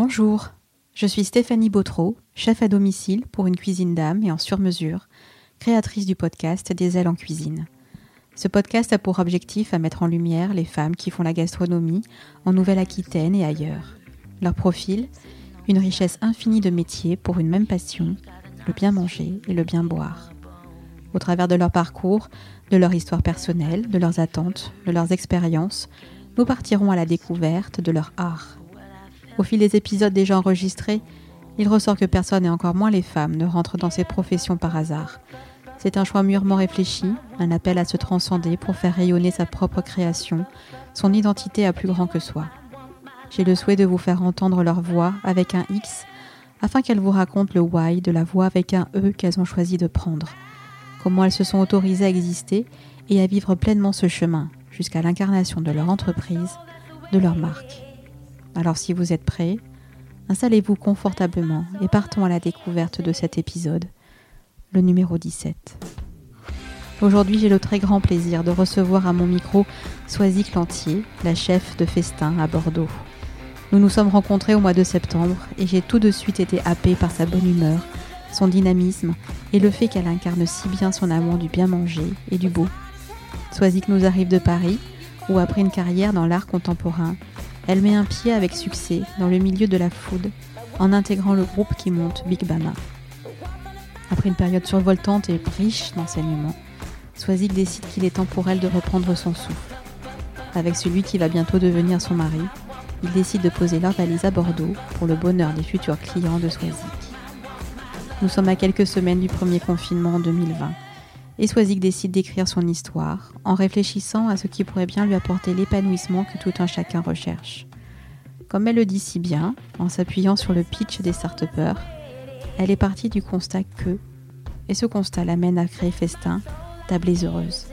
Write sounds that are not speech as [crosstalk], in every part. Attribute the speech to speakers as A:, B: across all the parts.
A: Bonjour, je suis Stéphanie Bautreau, chef à domicile pour une cuisine d'âme et en sur-mesure, créatrice du podcast Des ailes en cuisine. Ce podcast a pour objectif à mettre en lumière les femmes qui font la gastronomie en Nouvelle-Aquitaine et ailleurs. Leur profil, une richesse infinie de métiers pour une même passion, le bien manger et le bien boire. Au travers de leur parcours, de leur histoire personnelle, de leurs attentes, de leurs expériences, nous partirons à la découverte de leur art. Au fil des épisodes déjà enregistrés, il ressort que personne et encore moins les femmes ne rentrent dans ces professions par hasard. C'est un choix mûrement réfléchi, un appel à se transcender pour faire rayonner sa propre création, son identité à plus grand que soi. J'ai le souhait de vous faire entendre leur voix avec un X, afin qu'elles vous racontent le why de la voix avec un E qu'elles ont choisi de prendre, comment elles se sont autorisées à exister et à vivre pleinement ce chemin, jusqu'à l'incarnation de leur entreprise, de leur marque. Alors si vous êtes prêts, installez-vous confortablement et partons à la découverte de cet épisode, le numéro 17. Aujourd'hui, j'ai le très grand plaisir de recevoir à mon micro Soisy Clantier, la chef de festin à Bordeaux. Nous nous sommes rencontrés au mois de septembre et j'ai tout de suite été happée par sa bonne humeur, son dynamisme et le fait qu'elle incarne si bien son amour du bien manger et du beau Soisic nous arrive de Paris, où après une carrière dans l'art contemporain, elle met un pied avec succès dans le milieu de la food en intégrant le groupe qui monte Big Bama. Après une période survoltante et riche d'enseignements, Soisic décide qu'il est temps pour elle de reprendre son souffle. Avec celui qui va bientôt devenir son mari, il décide de poser leur à Bordeaux pour le bonheur des futurs clients de Soisic. Nous sommes à quelques semaines du premier confinement en 2020 et Swazik décide d'écrire son histoire en réfléchissant à ce qui pourrait bien lui apporter l'épanouissement que tout un chacun recherche. Comme elle le dit si bien, en s'appuyant sur le pitch des start elle est partie du constat que, et ce constat l'amène à créer Festin, tablées heureuse.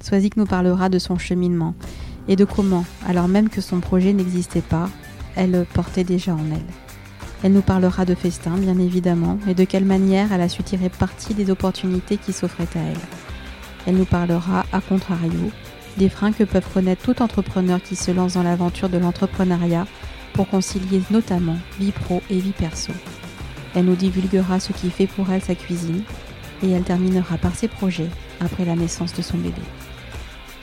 A: Swazik nous parlera de son cheminement et de comment, alors même que son projet n'existait pas, elle le portait déjà en elle. Elle nous parlera de festin, bien évidemment, et de quelle manière elle a su tirer parti des opportunités qui s'offraient à elle. Elle nous parlera, à contrario, des freins que peuvent connaître tout entrepreneur qui se lance dans l'aventure de l'entrepreneuriat pour concilier notamment vie pro et vie perso. Elle nous divulguera ce qui fait pour elle sa cuisine et elle terminera par ses projets après la naissance de son bébé.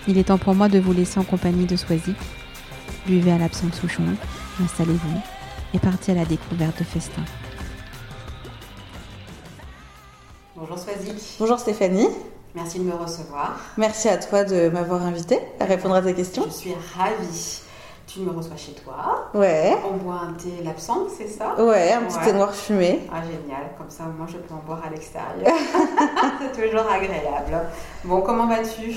A: Il est temps pour moi de vous laisser en compagnie de Swazik. Buvez à l'absence Souchon, installez-vous et parti à la découverte de Festin.
B: Bonjour Swazik.
C: Bonjour Stéphanie.
B: Merci de me recevoir.
C: Merci à toi de m'avoir invité à répondre à tes questions.
B: Je suis ravie. Tu me reçois chez toi.
C: Ouais.
B: On boit un thé l'absence, c'est ça?
C: Ouais, un petit thé noir fumé.
B: Ah génial, comme ça moi je peux en boire à l'extérieur. [laughs] c'est toujours agréable. Bon, comment vas-tu?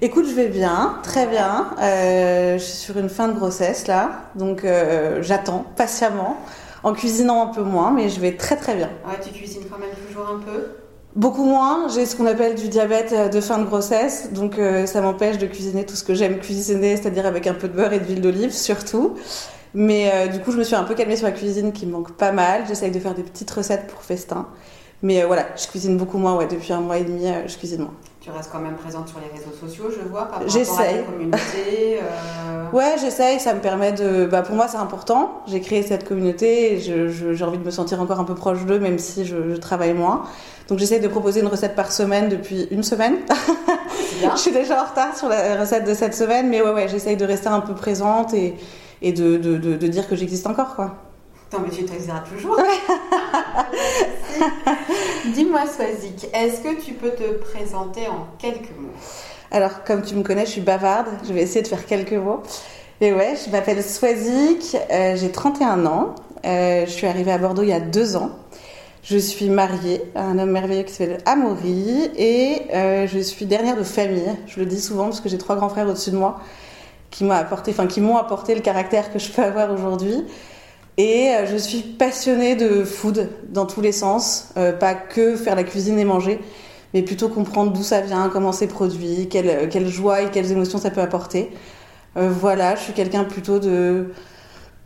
C: Écoute, je vais bien, très bien. Euh, je suis sur une fin de grossesse là, donc euh, j'attends patiemment, en cuisinant un peu moins, mais je vais très très bien.
B: Ouais, tu cuisines quand même toujours un peu?
C: Beaucoup moins. J'ai ce qu'on appelle du diabète euh, de fin de grossesse, donc ça m'empêche de cuisiner tout ce que j'aime cuisiner, c'est-à-dire avec un peu de beurre et d'huile d'olive surtout. Mais du coup, je me suis un peu calmée sur la cuisine qui me manque pas mal. J'essaye de faire des petites recettes pour festin. Mais voilà, je cuisine beaucoup moins, ouais, depuis un mois et demi, je cuisine moins
B: tu restes quand même présente sur les réseaux sociaux, je vois, par rapport
C: à
B: ta communauté. Euh...
C: Ouais, j'essaye, ça me permet de... Bah, pour moi, c'est important. J'ai créé cette communauté et j'ai envie de me sentir encore un peu proche d'eux, même si je, travaille moins. Donc j'essaye de proposer une recette par semaine depuis une semaine. [laughs] je suis déjà en retard sur la recette de cette semaine, mais ouais, ouais, j'essaye de rester un peu présente et, et de, de, de, de dire que j'existe encore, quoi.
B: Non, mais tu t'exageres toujours. [laughs] [laughs] Dis-moi, Swazik, est-ce que tu peux te présenter en quelques mots?
C: Alors, comme tu me connais, je suis bavarde. Je vais essayer de faire quelques mots. Et ouais, je m'appelle Swazik, euh, j'ai 31 ans. Euh, je suis arrivée à Bordeaux il y a deux ans. Je suis mariée à un homme merveilleux qui s'appelle Amaury et euh, je suis dernière de famille. Je le dis souvent parce que j'ai trois grands frères au-dessus de moi qui m'ont apporté, enfin qui m'ont apporté le caractère que je peux avoir aujourd'hui. Et euh, je suis passionnée de food dans tous les sens, euh, pas que faire la cuisine et manger, mais plutôt comprendre d'où ça vient, comment c'est produit, quelle, euh, quelle, joie et quelles émotions ça peut apporter. voilà, je suis quelqu'un plutôt de,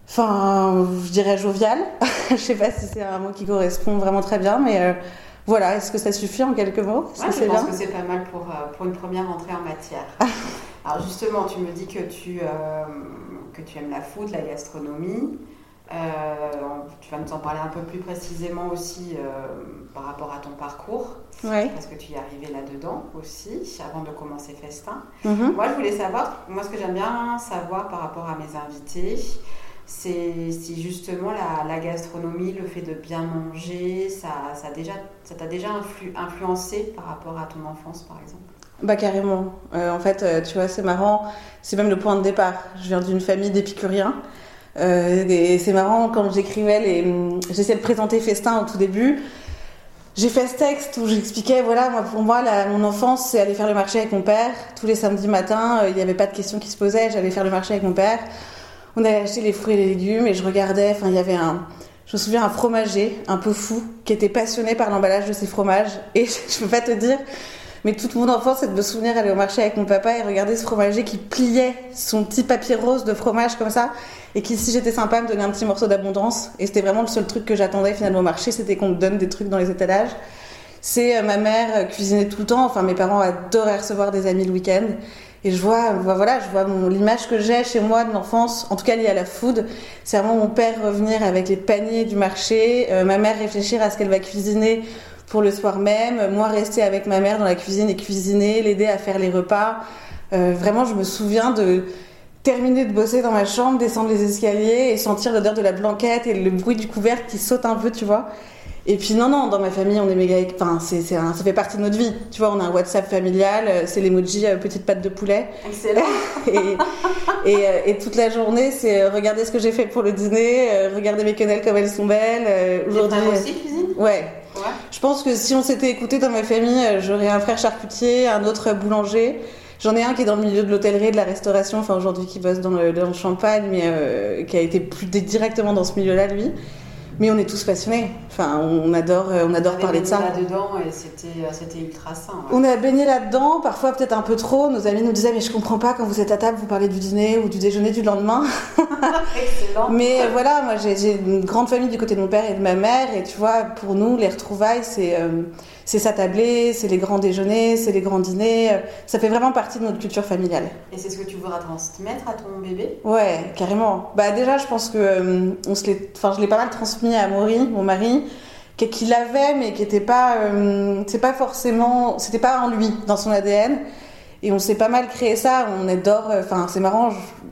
C: enfin, je dirais jovial. [laughs] je sais pas si c'est un mot qui correspond vraiment très bien, mais voilà, est-ce que ça suffit en quelques mots?
B: Je pense que c'est pas mal pour, pour une première entrée en matière. [laughs] Alors justement, tu me dis que tu, que tu aimes la food, la gastronomie.
A: Tu vas nous en parler un peu plus précisément aussi par rapport à ton parcours.
C: Ouais.
A: Parce que tu y es arrivé là-dedans aussi, avant de commencer Festin.
C: Mhm.
A: Moi, je voulais savoir, moi, ce que j'aime bien savoir par rapport à mes invités, c'est si justement la, gastronomie, le fait de bien manger, ça, ça déjà, ça t'a déjà influencé par rapport à ton enfance, par exemple?
C: Bah carrément. Euh, en fait, euh, tu vois, c'est marrant. C'est même le point de départ. Je viens d'une famille d'épicuriens. Euh, c'est marrant quand j'écrivais les, j'essayais de présenter Festin au tout début. J'ai fait ce texte où j'expliquais, voilà, pour moi, mon enfance, c'est aller faire le marché avec mon père. Tous les samedis matins, il n'y avait pas de questions qui se posaient. J'allais faire le marché avec mon père on allait acheter les fruits et les légumes et je regardais, enfin il y avait un, je me souviens un fromager un peu fou qui était passionné par l'emballage de ses fromages et [laughs] je peux pas te dire, mais toute mon enfance c'est de me souvenir aller au marché avec mon papa et regarder ce fromager qui pliait son petit papier rose de fromage comme ça et qui si j'étais sympa me donnait un petit morceau d'abondance et c'était vraiment le seul truc que j'attendais finalement au marché c'était qu'on me donne des trucs dans les étalages. C'est euh, ma mère euh, cuisinait tout le temps, enfin mes parents adoraient recevoir des amis le week-end et je vois, voilà, je vois l'image que j'ai chez moi de l'enfance, en tout cas liée à la food. C'est vraiment mon père revenir avec les paniers du marché, euh, ma mère réfléchir à ce qu'elle va cuisiner pour le soir même, moi rester avec ma mère dans la cuisine et cuisiner, l'aider à faire les repas. Euh, vraiment, je me souviens de terminer de bosser dans ma chambre, descendre les escaliers et sentir l'odeur de la blanquette et le bruit du couvercle qui saute un peu, tu vois. Et puis non, non, dans ma famille, on est méga... Enfin, c'est, c'est ça fait partie de notre vie. Tu vois, on a un WhatsApp familial, euh, c'est l'emoji euh, petite patte de poulet.
A: Excellent. [laughs]
C: et, et, euh, et, toute la journée, c'est regarder ce que j'ai fait pour le dîner, regarder mes quenelles comme elles sont belles.
A: Aujourd'hui, aussi cuisine?
C: ouais. ouais. Je pense que si on s'était écouté dans ma famille, j'aurais un frère charcutier, un autre boulanger. J'en ai un qui est dans le milieu de l'hôtellerie et de la restauration, enfin aujourd'hui qui bosse dans le, dans le champagne, mais qui a été plus directement dans ce milieu-là, lui. Mais on est tous passionnés. Enfin, on adore, euh, on adore parler de ça.
A: là-dedans et c'était, euh, ultra sain.
C: On a baigné là-dedans, parfois peut-être un peu trop. Nos amis nous disaient, mais je comprends pas quand vous êtes à table, vous parlez du dîner ou du déjeuner du lendemain. [laughs]
A: Excellent.
C: mais euh, voilà, moi j'ai, une grande famille du côté de mon père et de ma mère. Et tu vois, pour nous, les retrouvailles, c'est, c'est s'attabler, c'est les grands déjeuners, c'est les grands dîners. Ça fait vraiment partie de notre culture familiale.
A: Et c'est ce que tu voudras transmettre à ton bébé?
C: Ouais, carrément. Bah déjà, je pense que on se enfin, je l'ai pas mal transmis à Maury, mon mari qui l'avait mais qui était pas euh, c'est pas forcément c'était pas en lui dans son ADN et on s'est pas mal créé ça. On adore euh, enfin c'est marrant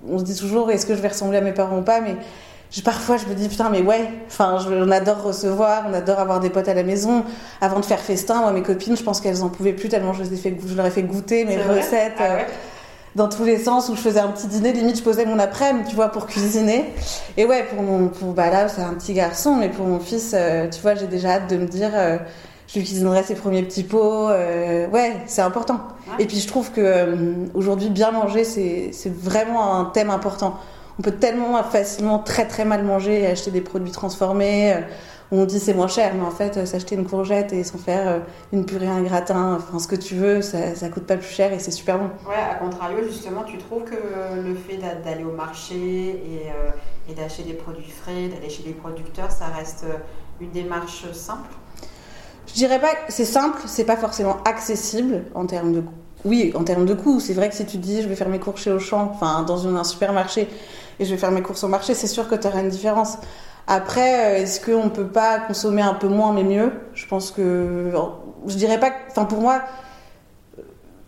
C: on se dit toujours est-ce que je vais ressembler à mes parents ou pas mais parfois je me dis putain mais ouais. Enfin on adore recevoir on adore avoir des potes à la maison. Avant de faire festin moi mes copines je pense qu'elles en pouvaient plus tellement je, les ai fait, je leur ai fait goûter mes recettes
A: ah ouais?
C: Dans tous les sens où je faisais un petit dîner, limite je posais mon après-midi, tu vois, pour cuisiner. Et ouais, pour mon, pour, bah là c'est un petit garçon, mais pour mon fils, euh, tu vois, j'ai déjà hâte de me dire, euh, je lui cuisinerai ses premiers petits pots. Euh, ouais, c'est important. Et puis je trouve que aujourd'hui bien manger, c'est, c'est vraiment un thème important. On peut tellement facilement très très mal manger et acheter des produits transformés on dit c'est moins cher, mais en fait, euh, s'acheter une courgette et s'en faire euh, une purée, un gratin, enfin ce que tu veux, ça, ça coûte pas plus cher et c'est super bon.
A: Ouais, à contrario, justement, tu trouves que le fait d'aller au marché et, euh, et d'acheter des produits frais, d'aller chez les producteurs, ça reste une démarche simple?
C: Je dirais pas que c'est simple, c'est pas forcément accessible en termes de oui, en termes de coûts, c'est vrai que si tu dis je vais faire mes courses chez Auchan, enfin dans un supermarché, et je vais faire mes courses au marché, c'est sûr que tu auras une différence. Après, euh, est-ce qu'on ne peut pas consommer un peu moins mais mieux? Je pense que. Je dirais pas. Enfin, pour moi,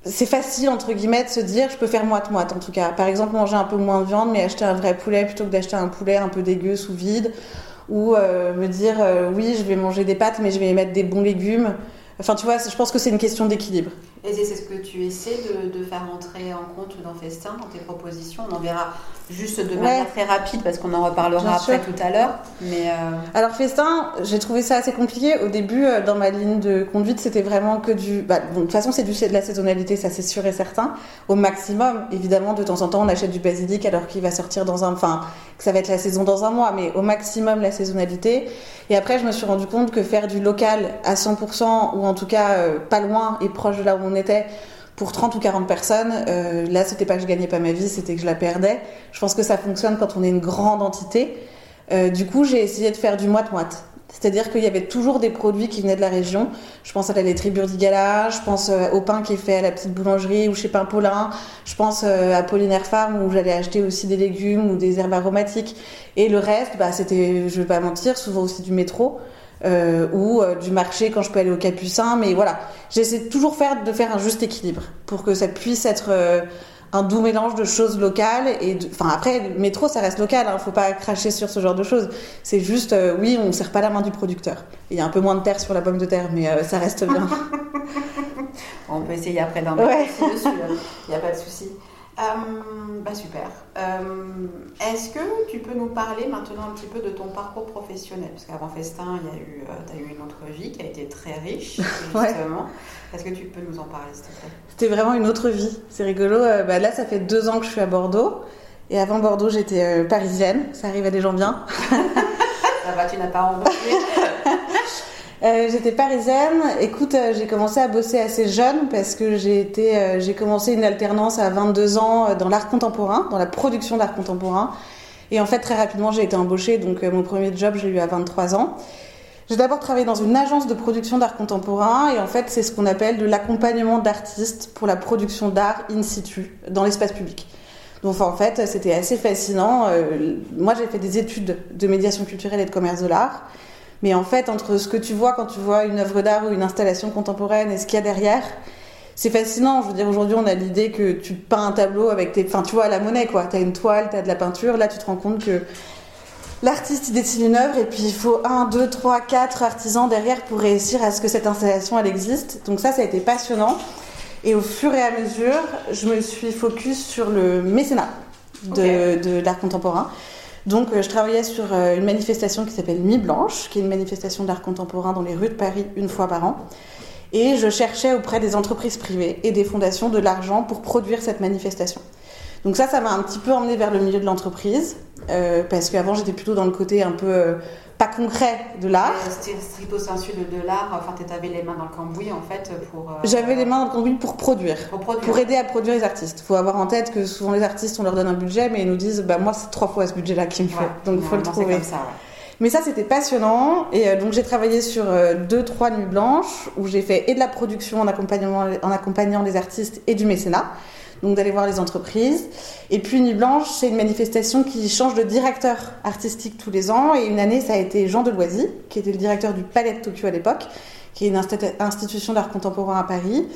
C: c'est facile, entre guillemets, de se dire je peux faire moite-moite en tout cas. Par exemple, manger un peu moins de viande mais acheter un vrai poulet plutôt que d'acheter un poulet un peu dégueu sous vide. Ou euh, me dire euh, oui, je vais manger des pâtes mais je vais mettre des bons légumes. Enfin, tu vois, je pense que c'est une question d'équilibre.
A: Et c'est ce que tu essaies de, de, faire entrer en compte dans Festin, dans tes propositions. On en verra juste de manière très rapide parce qu'on en reparlera après tout à l'heure. Mais euh,
C: Alors Festin, j'ai trouvé ça assez compliqué. Au début, euh, dans ma ligne de conduite, c'était vraiment que du... Bah, de toute façon, c'est du de la saisonnalité, ça c'est sûr et certain. Au maximum, évidemment, de temps en temps, on achète du basilic alors qu'il va sortir dans un... Enfin, que ça va être la saison dans un mois, mais au maximum la saisonnalité. Et après, je me suis rendu compte que faire du local à 100% ou en tout cas euh, pas loin et proche de là où on était pour 30 ou 40 personnes, euh, là c'était pas que je gagnais pas ma vie, c'était que je la perdais. Je pense que ça fonctionne quand on est une grande entité. Euh, du coup, j'ai essayé de faire du moite-moite. C'est-à-dire qu'il y avait toujours des produits qui venaient de la région. Je pense à la laiterie Burdigala, je pense euh, au pain qui est fait à la petite boulangerie ou chez Pain Paulin, je pense euh, à Pollinaire Farm où j'allais acheter aussi des légumes ou des herbes aromatiques. Et le reste, bah, c'était, je vais pas mentir, souvent aussi du métro. Euh, ou euh, du marché quand je peux aller au Capucin, mais voilà, j'essaie toujours faire, de faire un juste équilibre pour que ça puisse être euh, un doux mélange de choses locales et de... enfin après le métro ça reste local hein, faut pas cracher sur ce genre de choses. C'est juste euh, oui on serre pas la main du producteur. Il y a un peu moins de terre sur la pomme de terre mais euh, ça reste bien. [laughs]
A: On peut essayer après d'en mettre
C: Ouais.
A: dessus, il n'y a pas de souci. Euh, bah super. Euh, Est-ce que tu peux nous parler maintenant un petit peu de ton parcours professionnel? Parce qu'avant Festin, il y a eu, tu as eu une autre vie qui a été très riche, [laughs] justement.
C: Ouais.
A: Est-ce que tu peux nous en parler, s'il te plaît?
C: C'était vraiment une autre vie. C'est rigolo Euh, bah, là ça fait deux ans que je suis à Bordeaux. Et avant Bordeaux j'étais euh, parisienne. Ça arrive à des gens bien. [laughs]
A: Ça va, tu n'as pas embauché [laughs]
C: Euh, j'étais parisienne. Écoute, euh, j'ai commencé à bosser assez jeune parce que j'ai euh, j'ai commencé une alternance à 22 ans dans l'art contemporain, dans la production d'art contemporain. Et en fait, très rapidement, j'ai été embauchée. Donc, mon premier job, je eu à 23 ans. J'ai d'abord travaillé dans une agence de production d'art contemporain et en fait, c'est ce qu'on appelle de l'accompagnement d'artistes pour la production d'art in situ dans l'espace public. Donc en fait, c'était assez fascinant. Moi, j'ai fait des études de médiation culturelle et de commerce de l'art. Mais en fait, entre ce que tu vois quand tu vois une œuvre d'art ou une installation contemporaine et ce qu'il y a derrière, c'est fascinant. Je veux dire, aujourd'hui, on a l'idée que tu peins un tableau avec tes. Enfin, tu vois, à la monnaie, quoi. T'as une toile, t'as de la peinture. Là, tu te rends compte que l'artiste, il dessine une œuvre et puis il faut un, deux, trois, quatre artisans derrière pour réussir à ce que cette installation, elle existe. Donc, ça, ça a été passionnant. Et au fur et à mesure, je me suis focus sur le mécénat de, de l'art contemporain. Donc, euh, je travaillais sur euh, une manifestation qui s'appelle Nuit Blanche, qui est une manifestation d'art contemporain dans les rues de Paris une fois par an. Et je cherchais auprès des entreprises privées et des fondations de l'argent pour produire cette manifestation. Donc ça, ça m'a un petit peu emmené vers le milieu de l'entreprise, euh, parce qu'avant j'étais plutôt dans le côté un peu euh, pas concret de l'art.
A: Euh, stricto sensu de, de l'art, enfin, tu avais les mains dans le cambouis, en fait, pour... euh,
C: J'avais les mains dans le cambouis pour produire.
A: Pour produire.
C: Pour aider à produire les artistes. Il faut avoir en tête que souvent les artistes, on leur donne un budget, mais ils nous disent bah, Moi, c'est trois fois ce budget-là qu'il me faut.
A: Ouais,
C: donc il faut le trouver.
A: comme ça, ouais.
C: Mais ça, c'était passionnant. Et donc, j'ai travaillé sur deux, trois nuits blanches où j'ai fait et de la production en accompagnant les artistes et du mécénat. Donc, d'aller voir les entreprises. Et puis, Nuit Blanche, c'est une manifestation qui change de directeur artistique tous les ans. Et une année, ça a été Jean Deloisy, qui était le directeur du Palais de Tokyo à l'époque, qui est une insti- institution d'art contemporain à Paris.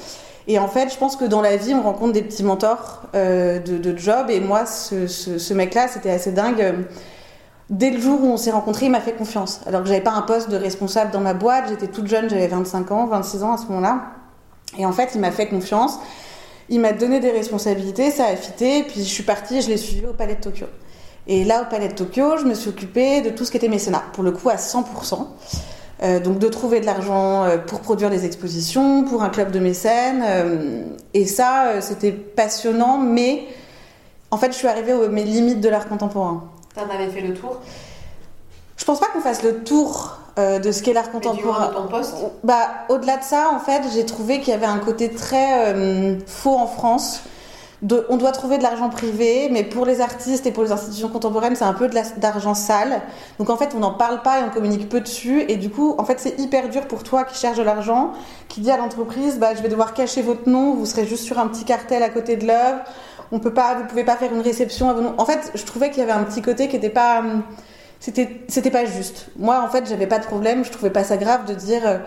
C: Et en fait, je pense que dans la vie, on rencontre des petits mentors euh, de, job. Et moi, ce, ce, ce mec-là, c'était assez dingue. Dès le jour où on s'est rencontrés, il m'a fait confiance. Alors que j'avais pas un poste de responsable dans ma boîte, j'étais toute jeune, j'avais 25 ans, 26 ans à ce moment-là. Et en fait, il m'a fait confiance. Il m'a donné des responsabilités, ça a fité, puis je suis partie je l'ai suivi au Palais de Tokyo. Et là, au Palais de Tokyo, je me suis occupée de tout ce qui était mécénat, pour le coup à 100%. Euh, donc de trouver de l'argent euh, pour produire des expositions, pour un club de mécènes. euh, et ça, euh, c'était passionnant, mais en fait, je suis arrivée aux mes limites de l'art contemporain.
A: T'en avais fait le tour,
C: Je pense pas qu'on fasse le tour euh, de ce qu'est l'art contemporain.
A: ton poste.
C: Bah, au-delà de ça, en fait, j'ai trouvé qu'il y avait un côté très euh, faux en France. De, on doit trouver de l'argent privé, mais pour les artistes et pour les institutions contemporaines, c'est un peu d'argent sale. Donc en fait, on n'en parle pas et on communique peu dessus. Et du coup, en fait, c'est hyper dur pour toi qui cherche de l'argent, qui dit à l'entreprise, bah, je vais devoir cacher votre nom, vous serez juste sur un petit cartel à côté de l'œuvre. On peut pas, vous pouvez pas faire une réception à vos noms. En fait, je trouvais qu'il y avait un petit côté qui était pas, hum, c'était, c'était pas juste. Moi, en fait, j'avais pas de problème. Je trouvais pas ça grave de dire, euh,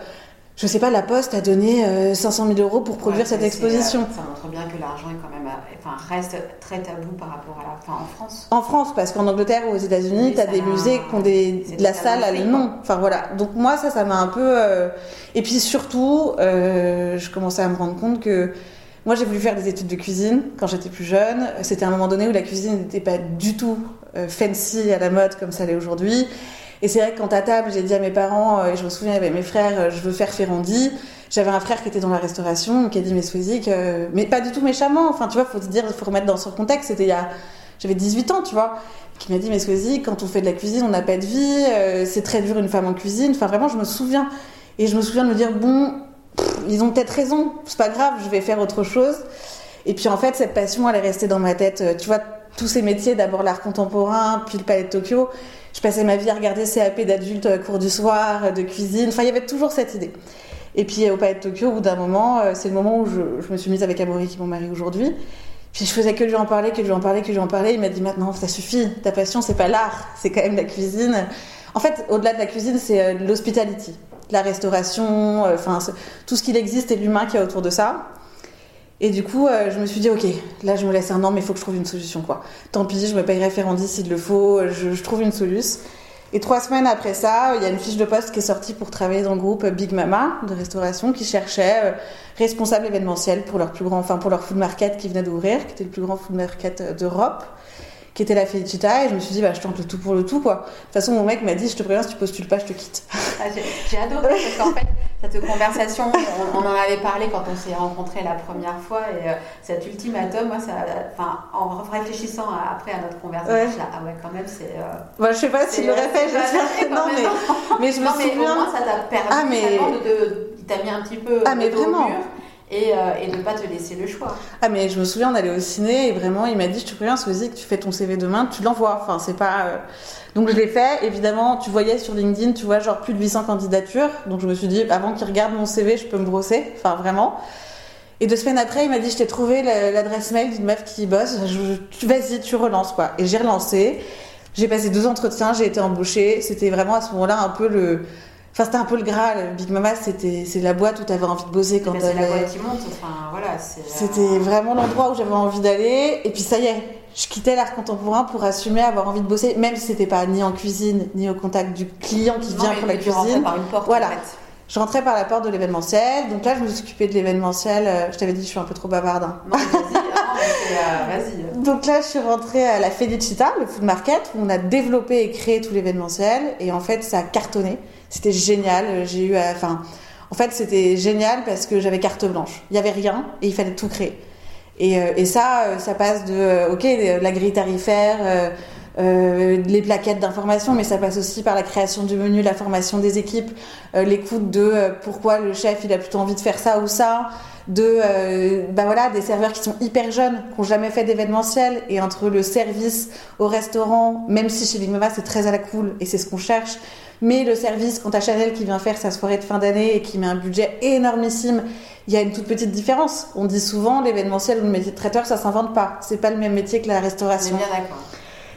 C: je sais pas, la Poste a donné euh, 500 000 euros pour produire
A: Ouais,
C: cette exposition.
A: euh, Ça montre bien que l'argent est quand même, euh, enfin, reste très tabou par rapport à la, enfin, en France.
C: En France, parce qu'en Angleterre ou aux États-Unis,
A: Oui,
C: t'as des musées qui ont des, de la salle à le nom. Enfin voilà. Donc moi, ça, ça m'a un peu. euh, Et puis surtout, euh, je commençais à me rendre compte que moi, j'ai voulu faire des études de cuisine quand j'étais plus jeune. C'était un moment donné où la cuisine n'était pas du tout euh, fancy à la mode comme ça l'est aujourd'hui. Et c'est vrai que quand à table, j'ai dit à mes parents, euh, et je me souviens, il y avait mes frères, euh, je veux faire Ferrandi. J'avais un frère qui était dans la restauration, qui a dit, mais Swazik, euh, mais pas du tout méchamment. Enfin, tu vois, faut te dire, faut remettre dans son contexte. C'était il y a, j'avais 18 ans, tu vois. Qui m'a dit, mais Swazik, quand on fait de la cuisine, on n'a pas de vie, euh, c'est très dur une femme en cuisine. Enfin, vraiment, je me souviens. Et je me souviens de me dire, bon, ils ont peut-être raison, c'est pas grave, je vais faire autre chose. Et puis en fait, cette passion, elle est restée dans ma tête, euh, tu vois, tous ces métiers, d'abord l'art contemporain, puis le palais de Tokyo. Je passais ma vie à regarder CAP d'adultes cours du soir, de cuisine. Enfin, il y avait toujours cette idée. Et puis au palais de Tokyo, au bout d'un moment, c'est le moment où je, je, me suis mise avec Amaury, qui est mon mari aujourd'hui. Puis je faisais que lui en parler, que lui en parler, que lui en parler. Il m'a dit maintenant, ça suffit. Ta passion, c'est pas l'art, c'est quand même la cuisine. En fait, au-delà de la cuisine, c'est l'hospitality, la restauration, enfin tout ce qu'il existe et l'humain qui est autour de ça. Et du coup, euh, je me suis dit, ok, là je me laisse un an, mais il faut que je trouve une solution, quoi. Tant pis, je me paye référendis s'il le faut, je, trouve une solution. Et trois semaines après ça, il y a une fiche de poste qui est sortie pour travailler dans le groupe Big Mama de restauration qui cherchait euh, responsable événementiel pour leur plus grand, enfin pour leur food market qui venait d'ouvrir, qui était le plus grand food market euh, d'Europe qui était la Felicita et je me suis dit bah je tente le tout pour le tout quoi. De toute façon mon mec m'a dit je te préviens si tu postules pas je te quitte.
A: Ah, J'ai adoré parce qu'en fait cette conversation on, on, en avait parlé quand on s'est rencontrés la première fois et euh, cet ultimatum moi ça enfin en réfléchissant à, après à notre conversation ouais. Là, ah ouais quand même c'est euh,
C: bah, je sais pas s'il l'aurait fait j'espère non mais, mais je me
A: non,
C: souviens
A: mais au moins ça t'a permis
C: ah, mais...
A: de, de il t'a mis un petit peu
C: ah mais vraiment
A: mur et, euh, ne pas te laisser le choix.
C: Ah mais je me souviens, allait au ciné et vraiment il m'a dit, je te préviens, Soisy, que tu fais ton CV demain, tu l'envoies. Enfin c'est pas. Euh... Donc je l'ai fait. Évidemment, tu voyais sur LinkedIn, tu vois genre plus de 800 candidatures. Donc je me suis dit, avant qu'il regarde mon CV, je peux me brosser. Enfin vraiment. Et deux semaines après, il m'a dit, je t'ai trouvé l'adresse mail d'une meuf qui bosse. Vas-y, tu relances quoi. Et j'ai relancé. J'ai passé deux entretiens, j'ai été embauchée. C'était vraiment à ce moment-là un peu le Enfin, c'était un peu le Graal. Big Mama, c'était c'est la boîte où tu avais envie de bosser quand
A: C'est la boîte qui monte. Enfin, voilà.
C: C'était euh... vraiment l'endroit où j'avais envie d'aller. Et puis ça y est, je quittais l'art contemporain pour assumer avoir envie de bosser, même si c'était pas ni en cuisine ni au contact du client qui
A: non,
C: vient pour la cuisine.
A: par une porte.
C: Voilà.
A: En fait.
C: Je rentrais par la porte de l'événementiel. Donc là, je me suis occupée de l'événementiel. Euh, Je t'avais dit, je suis un peu trop bavarde. Hein.
A: Non, vas-y. euh. [laughs]
C: Donc là, je suis rentrée à la Felicita, le food market, où on a développé et créé tout l'événementiel. Et en fait, ça a cartonné. C'était génial. J'ai eu, enfin, en fait, c'était génial parce que j'avais carte blanche. Il y avait rien et il fallait tout créer. Et, euh, et ça, ça passe de, ok, la grille tarifaire. Euh, euh, les plaquettes d'information, mais ça passe aussi par la création du menu, la formation des équipes, euh, l'écoute de euh, pourquoi le chef il a plutôt envie de faire ça ou ça, de bah voilà des serveurs qui sont hyper jeunes, qui n'ont jamais fait d'événementiel, et entre le service au restaurant, même si chez Big c'est très à la cool et c'est ce qu'on cherche, mais le service quand à Chanel qui vient faire sa soirée de fin d'année et qui met un budget énormissime il y a une toute petite différence. On dit souvent l'événementiel ou le métier de traiteur, ça s'invente pas. C'est pas le même métier que la restauration.
A: bien d'accord.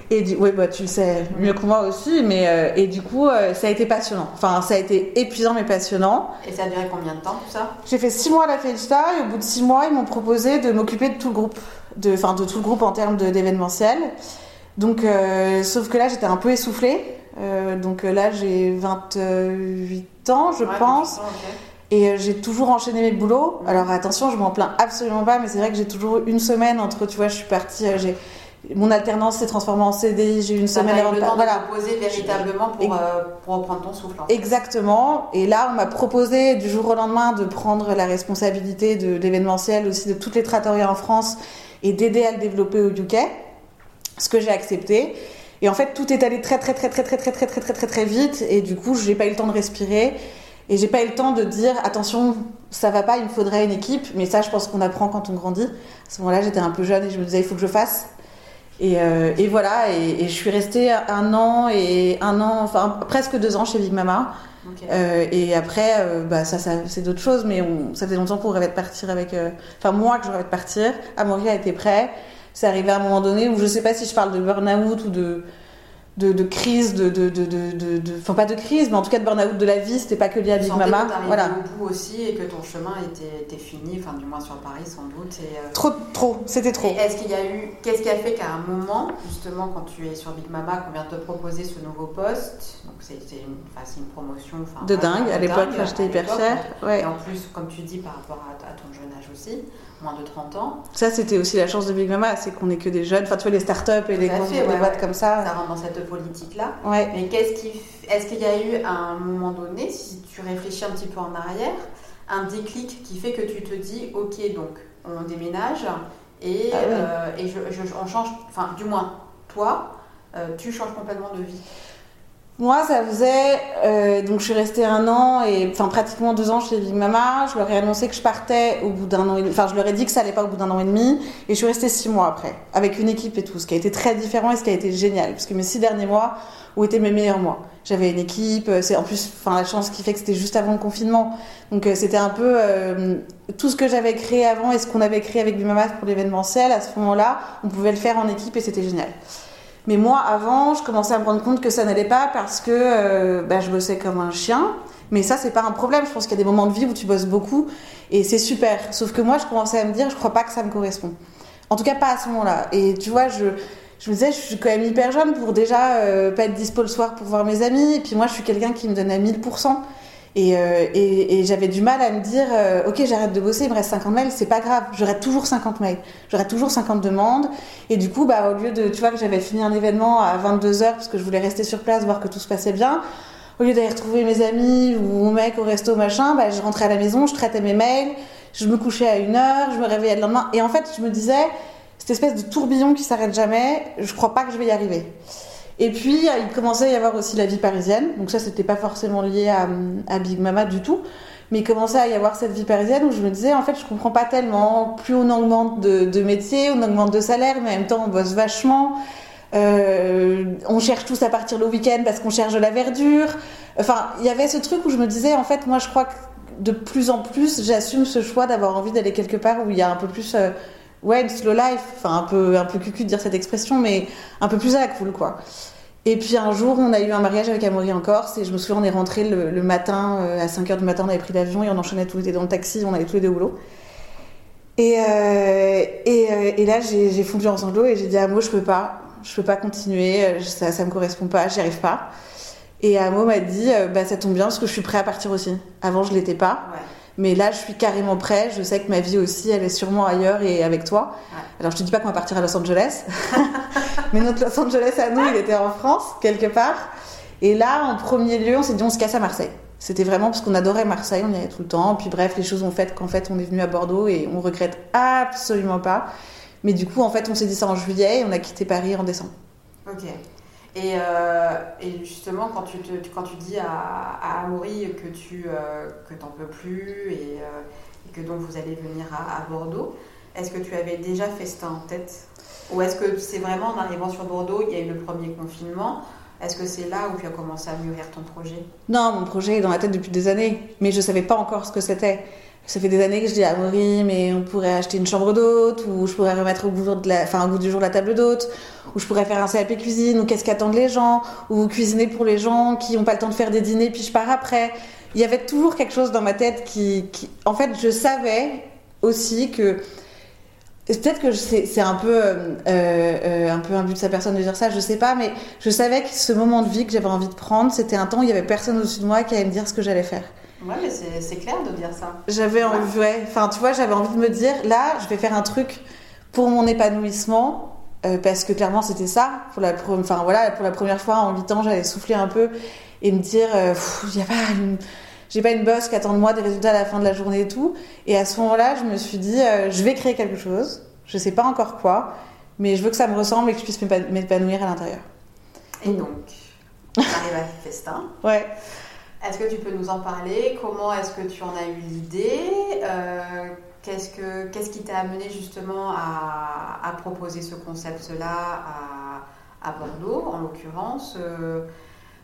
C: Et du, oui, bah, tu le sais mieux que moi aussi, mais euh, et du coup, euh, ça a été passionnant. Enfin, ça a été épuisant mais passionnant.
A: Et ça a duré combien de temps tout ça?
C: J'ai fait six mois à la Felicita et au bout de six mois, ils m'ont proposé de m'occuper de tout le groupe, de, enfin de tout le groupe en termes d'événementiel. Donc, euh, sauf que là, j'étais un peu essoufflée. Donc là, j'ai 28 ans, je
A: Ouais,
C: pense.
A: ans.
C: Et euh, j'ai toujours enchaîné mes boulots. Alors attention, je m'en plains absolument pas, mais c'est vrai que j'ai toujours une semaine entre, tu vois, je suis partie, euh, j'ai mon alternance s'est transformée en CDI, j'ai une
A: Ça
C: semaine
A: m'a
C: avant
A: le temps de
C: voilà.
A: te poser véritablement pour, euh, pour reprendre ton souffle. en fait.
C: Exactement. Et là, on m'a proposé du jour au lendemain de prendre la responsabilité de l'événementiel aussi de toutes les trattorias en France et d'aider à le développer au UK. Ce que j'ai accepté. Et en fait, tout est allé très très très très très très très très très très très vite. Et du coup, j'ai pas eu le temps de respirer. Et j'ai pas eu le temps de dire attention, ça va pas, il me faudrait une équipe. Mais ça, je pense qu'on apprend quand on grandit. À ce moment-là, j'étais un peu jeune et je me disais il faut que je fasse. Et, euh, et voilà. Et, et je suis restée un an et un an, enfin presque deux ans chez Big Mama. Euh, et après, euh, bah, ça, ça c'est d'autres choses, mais on, ça faisait longtemps qu'on rêvait de partir avec. Enfin, moi que je rêvais de partir. Amaury a été prêt. C'est arrivé à un moment donné où je sais pas si je parle de burn-out ou de, de, de crise, de, de, de, Enfin, pas de crise, mais en tout cas de burn-out de la vie. C'était pas que lié à Big Mama.
A: que
C: Voilà.
A: au bout aussi et que ton chemin était, était fini, enfin du moins sur Paris sans doute. Et, euh,
C: Trop, trop. C'était trop.
A: Est-ce qu'il y a eu, qu'est-ce qui a fait qu'à un moment, justement, quand tu es sur Big Mama, qu'on vient te proposer ce nouveau poste, donc c'était une, enfin, une promotion, enfin,
C: De dingue. À l'époque, j'étais hyper
A: l'époque,
C: fière.
A: Et
C: Ouais.
A: en plus, comme tu dis, par rapport à, à ton jeune âge aussi, moins de 30 ans,
C: Ça, c'était aussi la chance de Big Mama, c'est qu'on est que des jeunes. Enfin, tu vois, les startups et les grosses
A: ouais,
C: boîtes
A: ouais.
C: comme ça.
A: ça rentre dans cette politique-là.
C: Ouais.
A: Mais qu'est-ce qui, est-ce qu'il y a eu à un moment donné, si tu réfléchis un petit peu en arrière, un déclic qui fait que tu te dis, ok, donc on déménage et,
C: Ah
A: euh, et je, je- on change, enfin du moins toi, euh, tu changes complètement de vie?
C: Moi, ça faisait. euh, donc, je suis restée un an et. Enfin, pratiquement deux ans chez Big Mama. Je leur ai annoncé que je partais au bout d'un an et demi. Enfin, je leur ai dit que ça allait pas au bout d'un an et demi. Et je suis restée six mois après, avec une équipe et tout. Ce qui a été très différent et ce qui a été génial. Parce que mes six derniers mois ont été mes meilleurs mois. J'avais une équipe. euh, C'est en plus. Enfin, la chance qui fait que c'était juste avant le confinement. Donc, euh, c'était un peu. tout ce que j'avais créé avant et ce qu'on avait créé avec Big Mama pour l'événementiel, à ce moment-là, on pouvait le faire en équipe et c'était génial. Mais moi, avant, je commençais à me rendre compte que ça n'allait pas parce que euh, bah, je bossais comme un chien. Mais ça, c'est pas un problème. Je pense qu'il y a des moments de vie où tu bosses beaucoup et c'est super. Sauf que moi, je commençais à me dire, je crois pas que ça me correspond. En tout cas, pas à ce moment-là. Et tu vois, je, je me disais, je suis quand même hyper jeune pour déjà euh, pas être dispo le soir pour voir mes amis. Et puis moi, je suis quelqu'un qui me donne à 1000%. Et, euh, et, et j'avais du mal à me dire, euh, ok, j'arrête de bosser, il me reste 50 mails, c'est pas grave, j'aurai toujours 50 mails, j'aurai toujours 50 demandes. Et du coup, bah, au lieu de, tu vois, que j'avais fini un événement à 22h parce que je voulais rester sur place, voir que tout se passait bien, au lieu d'aller retrouver mes amis ou mon mec au resto, machin, bah, je rentrais à la maison, je traitais mes mails, je me couchais à une heure, je me réveillais le lendemain. Et en fait, je me disais, cette espèce de tourbillon qui s'arrête jamais, je crois pas que je vais y arriver. Et puis, il commençait à y avoir aussi la vie parisienne. Donc ça, c'était pas forcément lié à, Big Mama du tout. Mais il commençait à y avoir cette vie parisienne où je me disais, en fait, je comprends pas tellement. Plus on augmente de, de métier, on augmente de salaire, mais en même temps, on bosse vachement. Euh, on cherche tous à partir le week-end parce qu'on cherche de la verdure. Enfin, il y avait ce truc où je me disais, en fait, moi, je crois que de plus en plus, j'assume ce choix d'avoir envie d'aller quelque part où il y a un peu plus... euh, ouais, une slow life, enfin un peu, un peu cucu de dire cette expression, mais un peu plus à la cool, quoi. Et puis un jour, on a eu un mariage avec Amaury en Corse, et je me souviens, on est rentré le, matin, euh, à 5h du matin, on avait pris l'avion, et on enchaînait tous les deux dans le taxi, on allait tous les deux boulot. Et, euh, et, euh, et là, j'ai fondu en sanglots, et j'ai dit à Amo, je peux pas, je peux pas continuer, ça, ça me correspond pas, j'y arrive pas. Et Amo m'a dit, bah ça tombe bien, parce que je suis prêt à partir aussi. Avant, je l'étais pas.
A: Ouais.
C: Mais là, je suis carrément prêt. Je sais que ma vie aussi, elle est sûrement ailleurs et avec toi.
A: Ouais.
C: Alors, je te dis pas qu'on va partir à Los Angeles, [laughs] mais notre Los Angeles à nous, il était en France, quelque part. Et là, en premier lieu, on s'est dit, on se casse à Marseille. C'était vraiment parce qu'on adorait Marseille, on y allait tout le temps. Puis bref, les choses ont fait qu'en fait, on est venu à Bordeaux et on regrette absolument pas. Mais du coup, en fait, on s'est dit ça en juillet et on a quitté Paris en décembre.
A: Ok. Et, euh, et justement, quand tu, dis à, à que tu euh, que t'en peux plus et, euh, et que donc vous allez venir à, à Bordeaux, est-ce que tu avais déjà Festin en tête? Ou est-ce que c'est vraiment en arrivant sur Bordeaux, il y a eu le premier confinement? Est-ce que c'est là où tu as commencé à mûrir ton projet?
C: Non, mon projet est dans la tête depuis des années, mais je savais pas encore ce que c'était. Ça fait des années que je dis à Amaury, mais on pourrait acheter une chambre d'hôte, ou je pourrais remettre au goût, de la, enfin, au goût du jour la table d'hôte, ou je pourrais faire un CAP cuisine, ou qu'est-ce qu'attendent les gens, ou cuisiner pour les gens qui n'ont pas le temps de faire des dîners, puis je pars après. Il y avait toujours quelque chose dans ma tête qui, en fait, je savais aussi que Peut-être que c'est c'est un peu euh, euh, un peu un but de sa personne de dire ça, je sais pas, mais je savais que ce moment de vie que j'avais envie de prendre, c'était un temps où il y avait personne au-dessus de moi qui allait me dire ce que j'allais faire.
A: Ouais, mais c'est clair de dire ça.
C: J'avais envie, ouais, enfin tu vois, j'avais envie de me dire là, je vais faire un truc pour mon épanouissement euh, parce que clairement c'était ça. Pour la, enfin voilà, pour la première fois en 8 ans, j'allais souffler un peu et me dire, euh, pff, y a pas une, j'ai pas une boss qui attend de moi des résultats à la fin de la journée et tout. Et à ce moment-là, je me suis dit, euh, je vais créer quelque chose. Je sais pas encore quoi, mais je veux que ça me ressemble et que je puisse m'épa- m'épanouir à l'intérieur.
A: Et donc, on arrive à Festin.
C: Ouais.
A: Est-ce que tu peux nous en parler? Comment est-ce que tu en as eu l'idée? Euh, Qu'est-ce que qu'est-ce qui t'a amené justement à, à proposer ce concept-là à, à Bordeaux, en l'occurrence? Euh,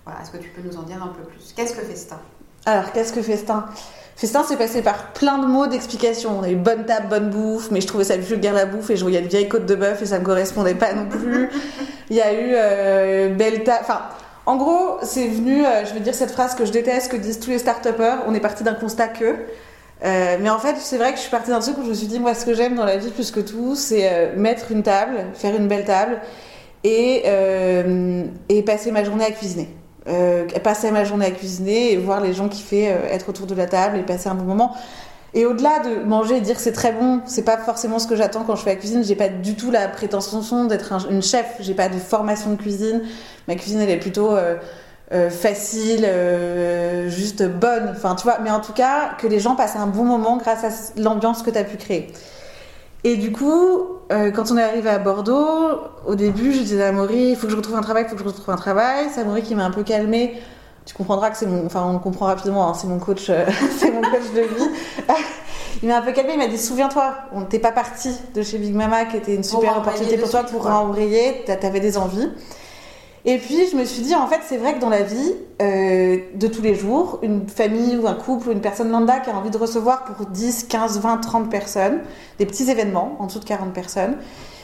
A: Voilà, est-ce que tu peux nous en dire un peu plus? Qu'est-ce que Festin
C: Alors, qu'est-ce que Festin Festin, c'est passé par plein de mots d'explication. On a eu bonne table, bonne bouffe, mais je trouvais ça vulgaire la bouffe et je voyais une vieille côte de bœuf et ça me correspondait pas non plus. [laughs] Il y a eu euh, belle table. Enfin, en gros, c'est venu, euh, je veux dire cette phrase que je déteste, que disent tous les start-upers. On est parti d'un constat que. Euh, mais en fait, c'est vrai que je suis partie d'un truc où je me suis dit, moi, ce que j'aime dans la vie plus que tout, c'est euh, mettre une table, faire une belle table et, passer ma journée à cuisiner. Passer ma journée à cuisiner et voir les gens kiffer euh, être autour de la table et passer un bon moment. Et au-delà de manger et dire c'est très bon, c'est pas forcément ce que j'attends quand je fais la cuisine. J'ai pas du tout la prétention d'être un- une chef. J'ai pas de formation de cuisine. Ma cuisine, elle est plutôt euh, euh, facile, euh, juste bonne. Enfin, tu vois. Mais en tout cas, que les gens passent un bon moment grâce à l'ambiance que tu as pu créer. Et du coup, quand on est arrivé à Bordeaux, au début, je disais à Maury, il faut que je retrouve un travail, il faut que je retrouve un travail. C'est Maury qui m'a un peu calmée. Tu comprendras que c'est mon, enfin, on le comprend rapidement, hein, c'est mon coach, euh, [laughs] c'est mon coach de vie. [laughs] il m'a un peu calmé, il m'a dit, souviens-toi, on n'était pas parti de chez Big Mama, qui était une super opportunité pour toi pour embrayer, t'avais des envies. Et puis je me suis dit, en fait, c'est vrai que dans la vie euh, de tous les jours, une famille ou un couple ou une personne lambda qui a envie de recevoir pour 10, 15, 20, 30 personnes, des petits événements, en dessous de 40 personnes,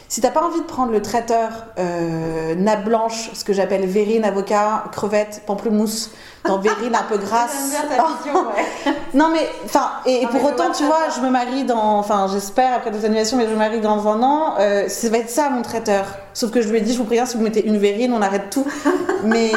C: si t'as pas envie de prendre le traiteur euh, nappe blanche, ce que j'appelle verrine, avocat, crevette, pamplemousse, dans verrine un peu [laughs] grasse.
A: ouais. [laughs]
C: non mais, enfin, et, pour autant, tu vois, je me marie dans, enfin, j'espère après des annulations, mais je me marie dans un an. Euh, ça va être ça mon traiteur. Sauf que je lui ai dit, je vous préviens, si vous mettez une verrine, on arrête tout. [laughs] mais,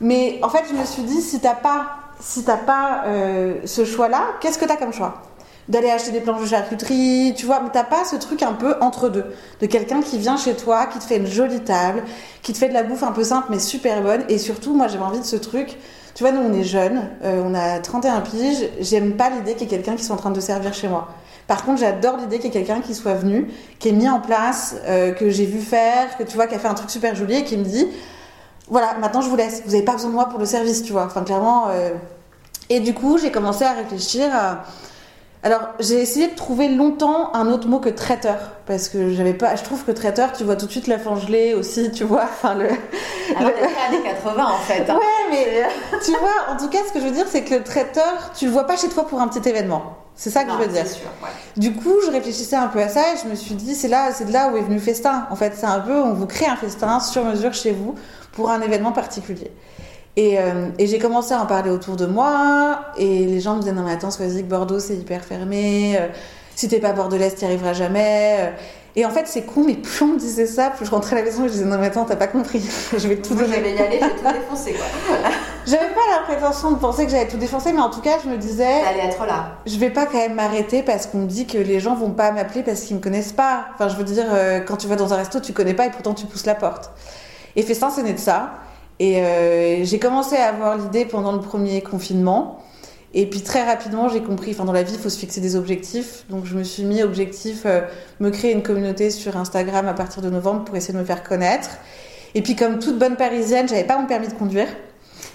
C: mais en fait, je me suis dit, si t'as pas, si t'as pas euh, ce choix-là, qu'est-ce que t'as comme choix? D'aller acheter des planches de charcuterie, tu vois, mais t'as pas ce truc un peu entre deux, de quelqu'un qui vient chez toi, qui te fait une jolie table, qui te fait de la bouffe un peu simple mais super bonne, et surtout, moi j'avais envie de ce truc, tu vois, nous on est jeunes, euh, on a 31 piges, j'aime pas l'idée qu'il y ait quelqu'un qui soit en train de servir chez moi. Par contre, j'adore l'idée qu'il y ait quelqu'un qui soit venu, qui ait mis en place, euh, que j'ai vu faire, que tu vois, qui a fait un truc super joli et qui me dit, voilà, maintenant je vous laisse, vous avez pas besoin de moi pour le service, tu vois, enfin clairement. Euh... Et du coup, j'ai commencé à réfléchir alors, j'ai essayé de trouver longtemps un autre mot que traiteur, parce que j'avais pas. Je trouve que traiteur, tu vois tout de suite la gelée aussi, tu vois. Enfin, le.
A: Alors, le... années 80 en fait.
C: Hein. Ouais, mais tu vois, en tout cas, ce que je veux dire, c'est que le traiteur, tu le vois pas chez toi pour un petit événement. C'est ça que je veux dire.
A: Sûr, ouais.
C: Du coup, je réfléchissais un peu à ça et je me suis dit, c'est là, c'est de là où est venu festin. En fait, c'est un peu, on vous crée un festin sur mesure chez vous pour un événement particulier. Et, euh, et j'ai commencé à en parler autour de moi, et les gens me disaient non mais attends, que Bordeaux c'est hyper fermé, euh, si t'es pas bordelais t'y arriveras jamais. Euh. Et en fait c'est con, mais plus on me disait ça, plus je rentrais à la maison et je disais non mais attends, t'as pas compris, [laughs] je vais tout
A: Moi,
C: donner.
A: Je vais y aller, je vais tout [laughs] défoncer quoi.
C: J'avais pas la prétention de penser que j'allais tout défoncer, mais en tout cas je me disais...
A: T'allais être là.
C: Je vais pas quand même m'arrêter parce qu'on me dit que les gens vont pas m'appeler parce qu'ils me connaissent pas. Enfin je veux dire, euh, quand tu vas dans un resto, tu connais pas et pourtant tu pousses la porte. Et Festin c'est né de ça. Et euh, j'ai commencé à avoir l'idée pendant le premier confinement. Et puis très rapidement, j'ai compris, enfin dans la vie, il faut se fixer des objectifs. Donc je me suis mis objectif, euh, me créer une communauté sur Instagram à partir de novembre pour essayer de me faire connaître. Et puis comme toute bonne parisienne, j'avais pas mon permis de conduire.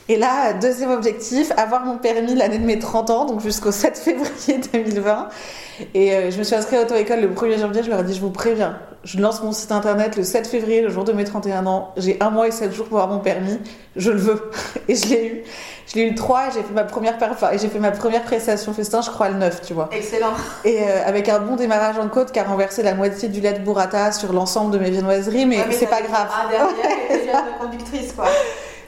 C: Et là, deuxième objectif, avoir mon permis l'année de mes 30 ans, donc jusqu'au 7 [laughs] février 2020. Et euh, je me suis inscrite à l'auto-école le 1er janvier, je leur ai dit, je vous préviens, je lance mon site internet le 7 février, le jour de mes 31 ans. J'ai un mois et 7 jours pour avoir mon permis. Je le veux. [laughs] Et je l'ai eu. Je l'ai eu le 3 et j'ai fait ma première, enfin, j'ai fait ma première prestation festin, je crois, le 9, tu vois.
A: Excellent. [laughs]
C: Et euh, avec un bon démarrage en côte qui a renversé la moitié du lait de burrata sur l'ensemble de mes viennoiseries, mais,
A: Ouais, mais
C: c'est pas grave.
A: Ah, derrière, et déjà de conductrice quoi.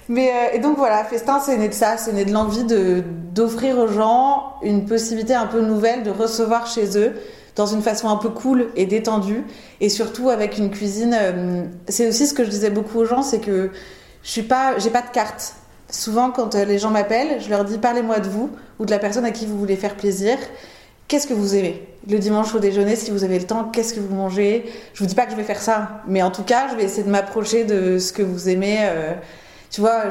C: Mais euh, et donc voilà, Festin, c'est né de ça, c'est né de l'envie de d'offrir aux gens une possibilité un peu nouvelle de recevoir chez eux dans une façon un peu cool et détendue et surtout avec une cuisine. euh, c'est aussi ce que je disais beaucoup aux gens, c'est que je suis pas, j'ai pas de carte. Souvent, quand euh, les gens m'appellent, je leur dis parlez-moi de vous ou de la personne à qui vous voulez faire plaisir. Qu'est-ce que vous aimez? Le dimanche au déjeuner, si vous avez le temps, qu'est-ce que vous mangez? Je vous dis pas que je vais faire ça, mais en tout cas, je vais essayer de m'approcher de ce que vous aimez. Tu vois,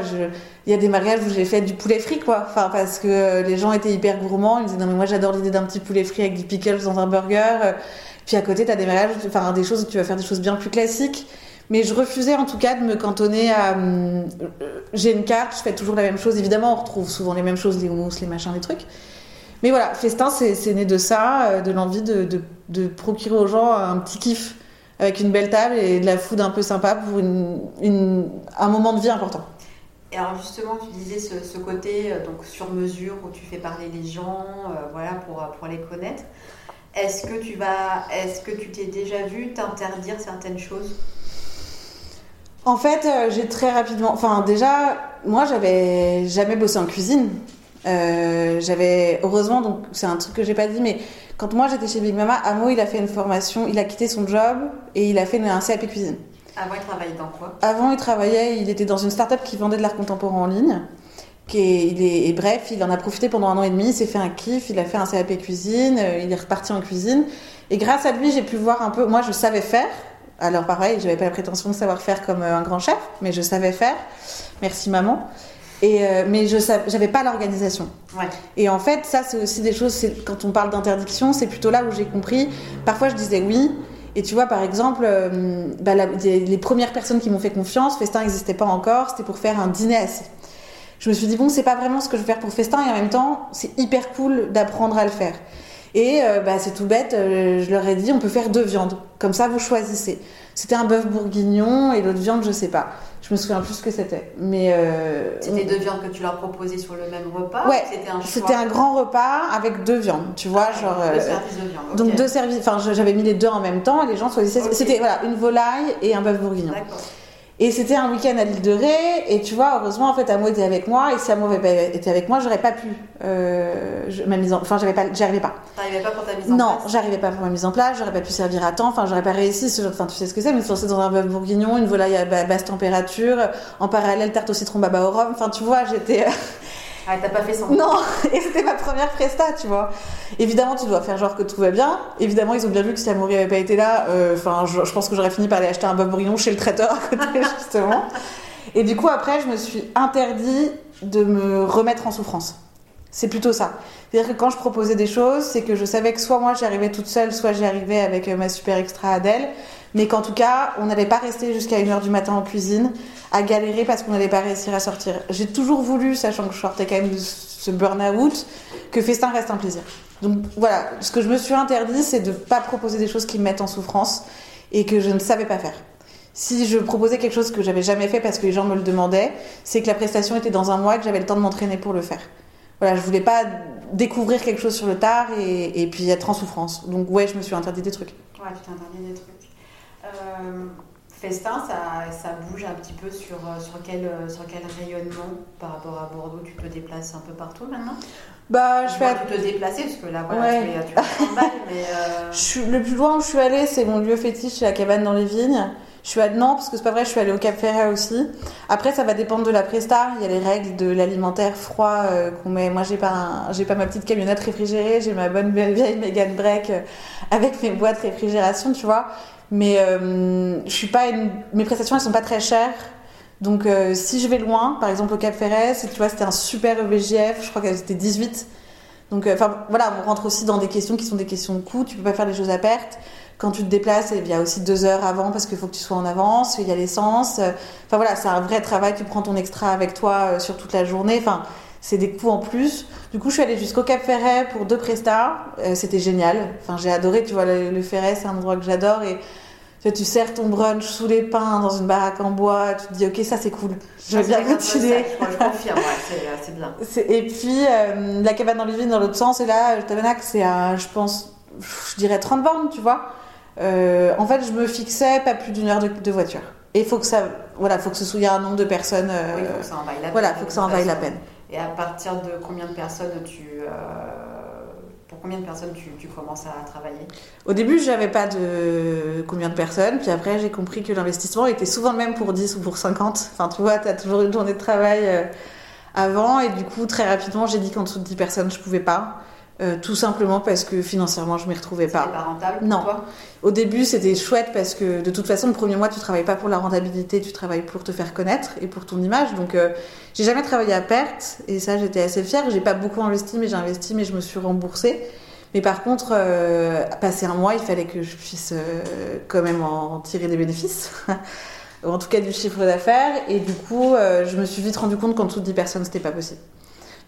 C: il y a des mariages où j'ai fait du poulet frit, quoi. Parce que euh, les gens étaient hyper gourmands. Ils disaient, non, mais moi, j'adore l'idée d'un petit poulet frit avec du pickles dans un burger. Euh, Puis à côté, t'as des mariages, enfin, des choses où tu vas faire des choses bien plus classiques. Mais je refusais, en tout cas, de me cantonner à. hum, euh, j'ai une carte, je fais toujours la même chose. Évidemment, on retrouve souvent les mêmes choses, les houmous, les machins, les trucs. Mais voilà, Festin, c'est né de ça, de l'envie de, de, de procurer aux gens un petit kiff avec une belle table et de la food un peu sympa pour une, une- un moment de vie important.
A: Et alors justement, tu disais ce, ce côté euh, donc sur mesure où tu fais parler les gens, euh, voilà pour, pour les connaître. Est-ce que tu vas, est-ce que tu t'es déjà vu t'interdire certaines choses?
C: En fait, euh, j'ai très rapidement. Enfin, déjà, moi, j'avais jamais bossé en cuisine. Euh, j'avais heureusement donc c'est un truc que j'ai pas dit mais quand moi j'étais chez Big Mama Amo il a fait une formation il a quitté son job et il a fait un CAP cuisine.
A: Avant, il travaillait dans quoi?
C: Avant il travaillait il était dans une start-up qui vendait de l'art contemporain en ligne qui est, il est, et bref il en a profité pendant un an et demi il s'est fait un kiff il a fait un CAP cuisine euh, il est reparti en cuisine. Et grâce à lui j'ai pu voir un peu moi je savais faire. Alors pareil j'avais pas la prétention de savoir faire comme euh, un grand chef mais je savais faire. Merci maman Et, euh, mais je n'avais pas l'organisation.
A: Ouais.
C: Et en fait, ça, c'est aussi des choses, quand on parle d'interdiction, c'est plutôt là où j'ai compris. Parfois, je disais oui. Et tu vois, par exemple, euh, bah, la- les les premières personnes qui m'ont fait confiance, Festin n'existait pas encore, c'était pour faire un dîner assis. Je me suis dit, bon, c'est pas vraiment ce que je veux faire pour Festin, et en même temps, c'est hyper cool d'apprendre à le faire. Et euh, bah, c'est tout bête, euh, je leur ai dit, on peut faire deux viandes. Comme ça, vous choisissez. C'était un bœuf bourguignon et l'autre viande, je sais pas. Je me souviens plus ce que c'était. Mais. euh,
A: C'était deux viandes que tu leur proposais sur le même repas
C: Ouais,
A: ou C'était un choix
C: C'était un grand repas avec deux viandes, tu vois, genre.
A: Deux
C: euh,
A: services de viande.
C: donc deux services, enfin j'avais mis les deux en même temps et les gens choisissaient. C'était voilà une volaille et un bœuf bourguignon.
A: D'accord.
C: Et c'était un week-end à l'île de Ré et tu vois heureusement en fait Amo était avec moi et si Amo avait pas été avec moi j'aurais pas pu euh, je- ma mise en, enfin j'avais pas, j'y arrivais pas.
A: T'arrivais pas pour ta mise en
C: Non,
A: place
C: j'arrivais pas pour ma mise en place, j'aurais pas pu servir à temps, enfin j'aurais pas réussi. Ce genre, enfin tu sais ce que c'est, mais se lancer dans un bœuf bourguignon, une volaille à ba- basse température, en parallèle tarte au citron baba au rhum. Enfin tu vois j'étais
A: Ah, t'as pas fait son.
C: non, [laughs] et c'était ma première presta, tu vois. Évidemment, tu dois faire genre que tout va bien. Évidemment, ils ont bien vu que si Amaury avait pas été là, euh, enfin, je, je pense que j'aurais fini par aller acheter un bœuf bourguignon chez le traiteur à côté, [laughs] justement. Et du coup, après, je me suis interdit de me remettre en souffrance. C'est plutôt ça. C'est-à-dire que quand je proposais des choses, c'est que je savais que soit moi j'y arrivais toute seule, soit j'y arrivais avec ma super extra Adèle, mais qu'en tout cas, on n'allait pas rester jusqu'à 1h du matin en cuisine à galérer parce qu'on n'allait pas réussir à sortir. J'ai toujours voulu, sachant que je sortais quand même de ce burn-out, que Festin reste un plaisir. Donc voilà, ce que je me suis interdit, c'est de ne pas proposer des choses qui me mettent en souffrance et que je ne savais pas faire. Si je proposais quelque chose que j'avais jamais fait parce que les gens me le demandaient, c'est que la prestation était dans un mois et que j'avais le temps de m'entraîner pour le faire. Voilà, je voulais pas découvrir quelque chose sur le tard et, et puis être en souffrance. Donc ouais, je me suis interdit des trucs.
A: Ouais, tu t'es interdit des trucs. Euh, Festin, ça, ça bouge un petit peu sur, euh, sur, quel, euh, sur quel rayonnement par rapport à Bordeaux Tu te déplaces un peu partout maintenant?
C: Bah, je
A: Tu te déplacer parce que là, voilà,
C: Ouais.
A: tu es tu es à 30 balles, mais. euh, [laughs]
C: Je suis- le plus loin où je suis allée, c'est mon lieu fétiche, c'est la cabane dans les vignes. Je suis allée, non, parce que c'est pas vrai, je suis allée au Cap Ferret aussi. Après, ça va dépendre de la presta. Il y a les règles de l'alimentaire froid euh, qu'on met. Moi, j'ai pas, un- j'ai pas ma petite camionnette réfrigérée, j'ai ma bonne vieille vieille Megan Break euh, avec mes boîtes réfrigération, tu vois. Mais euh, je suis pas mes prestations, elles sont pas très chères. Donc, euh, si je vais loin, par exemple au Cap Ferret, tu vois, c'était un super EVGF, je crois qu'elle était 18. Donc, euh, enfin, voilà, on rentre aussi dans des questions qui sont des questions de coût. Tu peux pas faire les choses à perte. Quand tu te déplaces, il y a aussi deux heures avant parce qu'il faut que tu sois en avance. Il y a l'essence. Enfin voilà, c'est un vrai travail. Tu prends ton extra avec toi sur toute la journée. Enfin, c'est des coûts en plus. Du coup, je suis allée jusqu'au Cap Ferret pour deux prestats. C'était génial. Enfin, j'ai adoré. Tu vois, le, le Ferret, c'est un endroit que j'adore et tu, sers ton brunch sous les pins dans une baraque en bois. Tu te dis, ok, ça c'est cool. Je
A: ça,
C: bien continuer.
A: ça, Je, confirme, ouais, c'est euh, c'est bien.
C: Et puis euh, la cabane dans les vignes dans l'autre sens, et là, le tabernacle, c'est à, je pense, je dirais 30 bornes, tu vois. Euh, en fait, je me fixais pas plus d'une heure de, de voiture. Et il faut que ça, voilà, faut que ce soit il y a un nombre de personnes. euh,
A: Oui, il faut que ça en vaille la peine.
C: voilà, faut que ça en vaille la peine.
A: Et à partir de combien de personnes tu. Combien de personnes tu, tu commences à travailler?
C: Au début, j'avais pas de combien de personnes, puis après, j'ai compris que l'investissement était souvent le même pour 10 ou pour 50. Enfin, tu vois, t'as toujours une journée de travail euh, avant, et du coup, très rapidement, j'ai dit qu'en dessous de 10 personnes, je pouvais pas. Euh, tout simplement parce que financièrement, je m'y retrouvais pas.
A: pas rentable pour
C: Non.
A: toi
C: Au début, c'était chouette parce que de toute façon, le premier mois, tu travailles pas pour la rentabilité, tu travailles pour te faire connaître et pour ton image. Donc, euh, j'ai jamais travaillé à perte et ça, j'étais assez fière. J'ai pas beaucoup investi, mais j'ai investi, mais je me suis remboursée. Mais par contre, euh, passer un mois, il fallait que je puisse euh, quand même en tirer des bénéfices. [laughs] Ou en tout cas du chiffre d'affaires. Et du coup, je me suis vite rendu compte qu'en dessous de 10 personnes, c'était pas possible.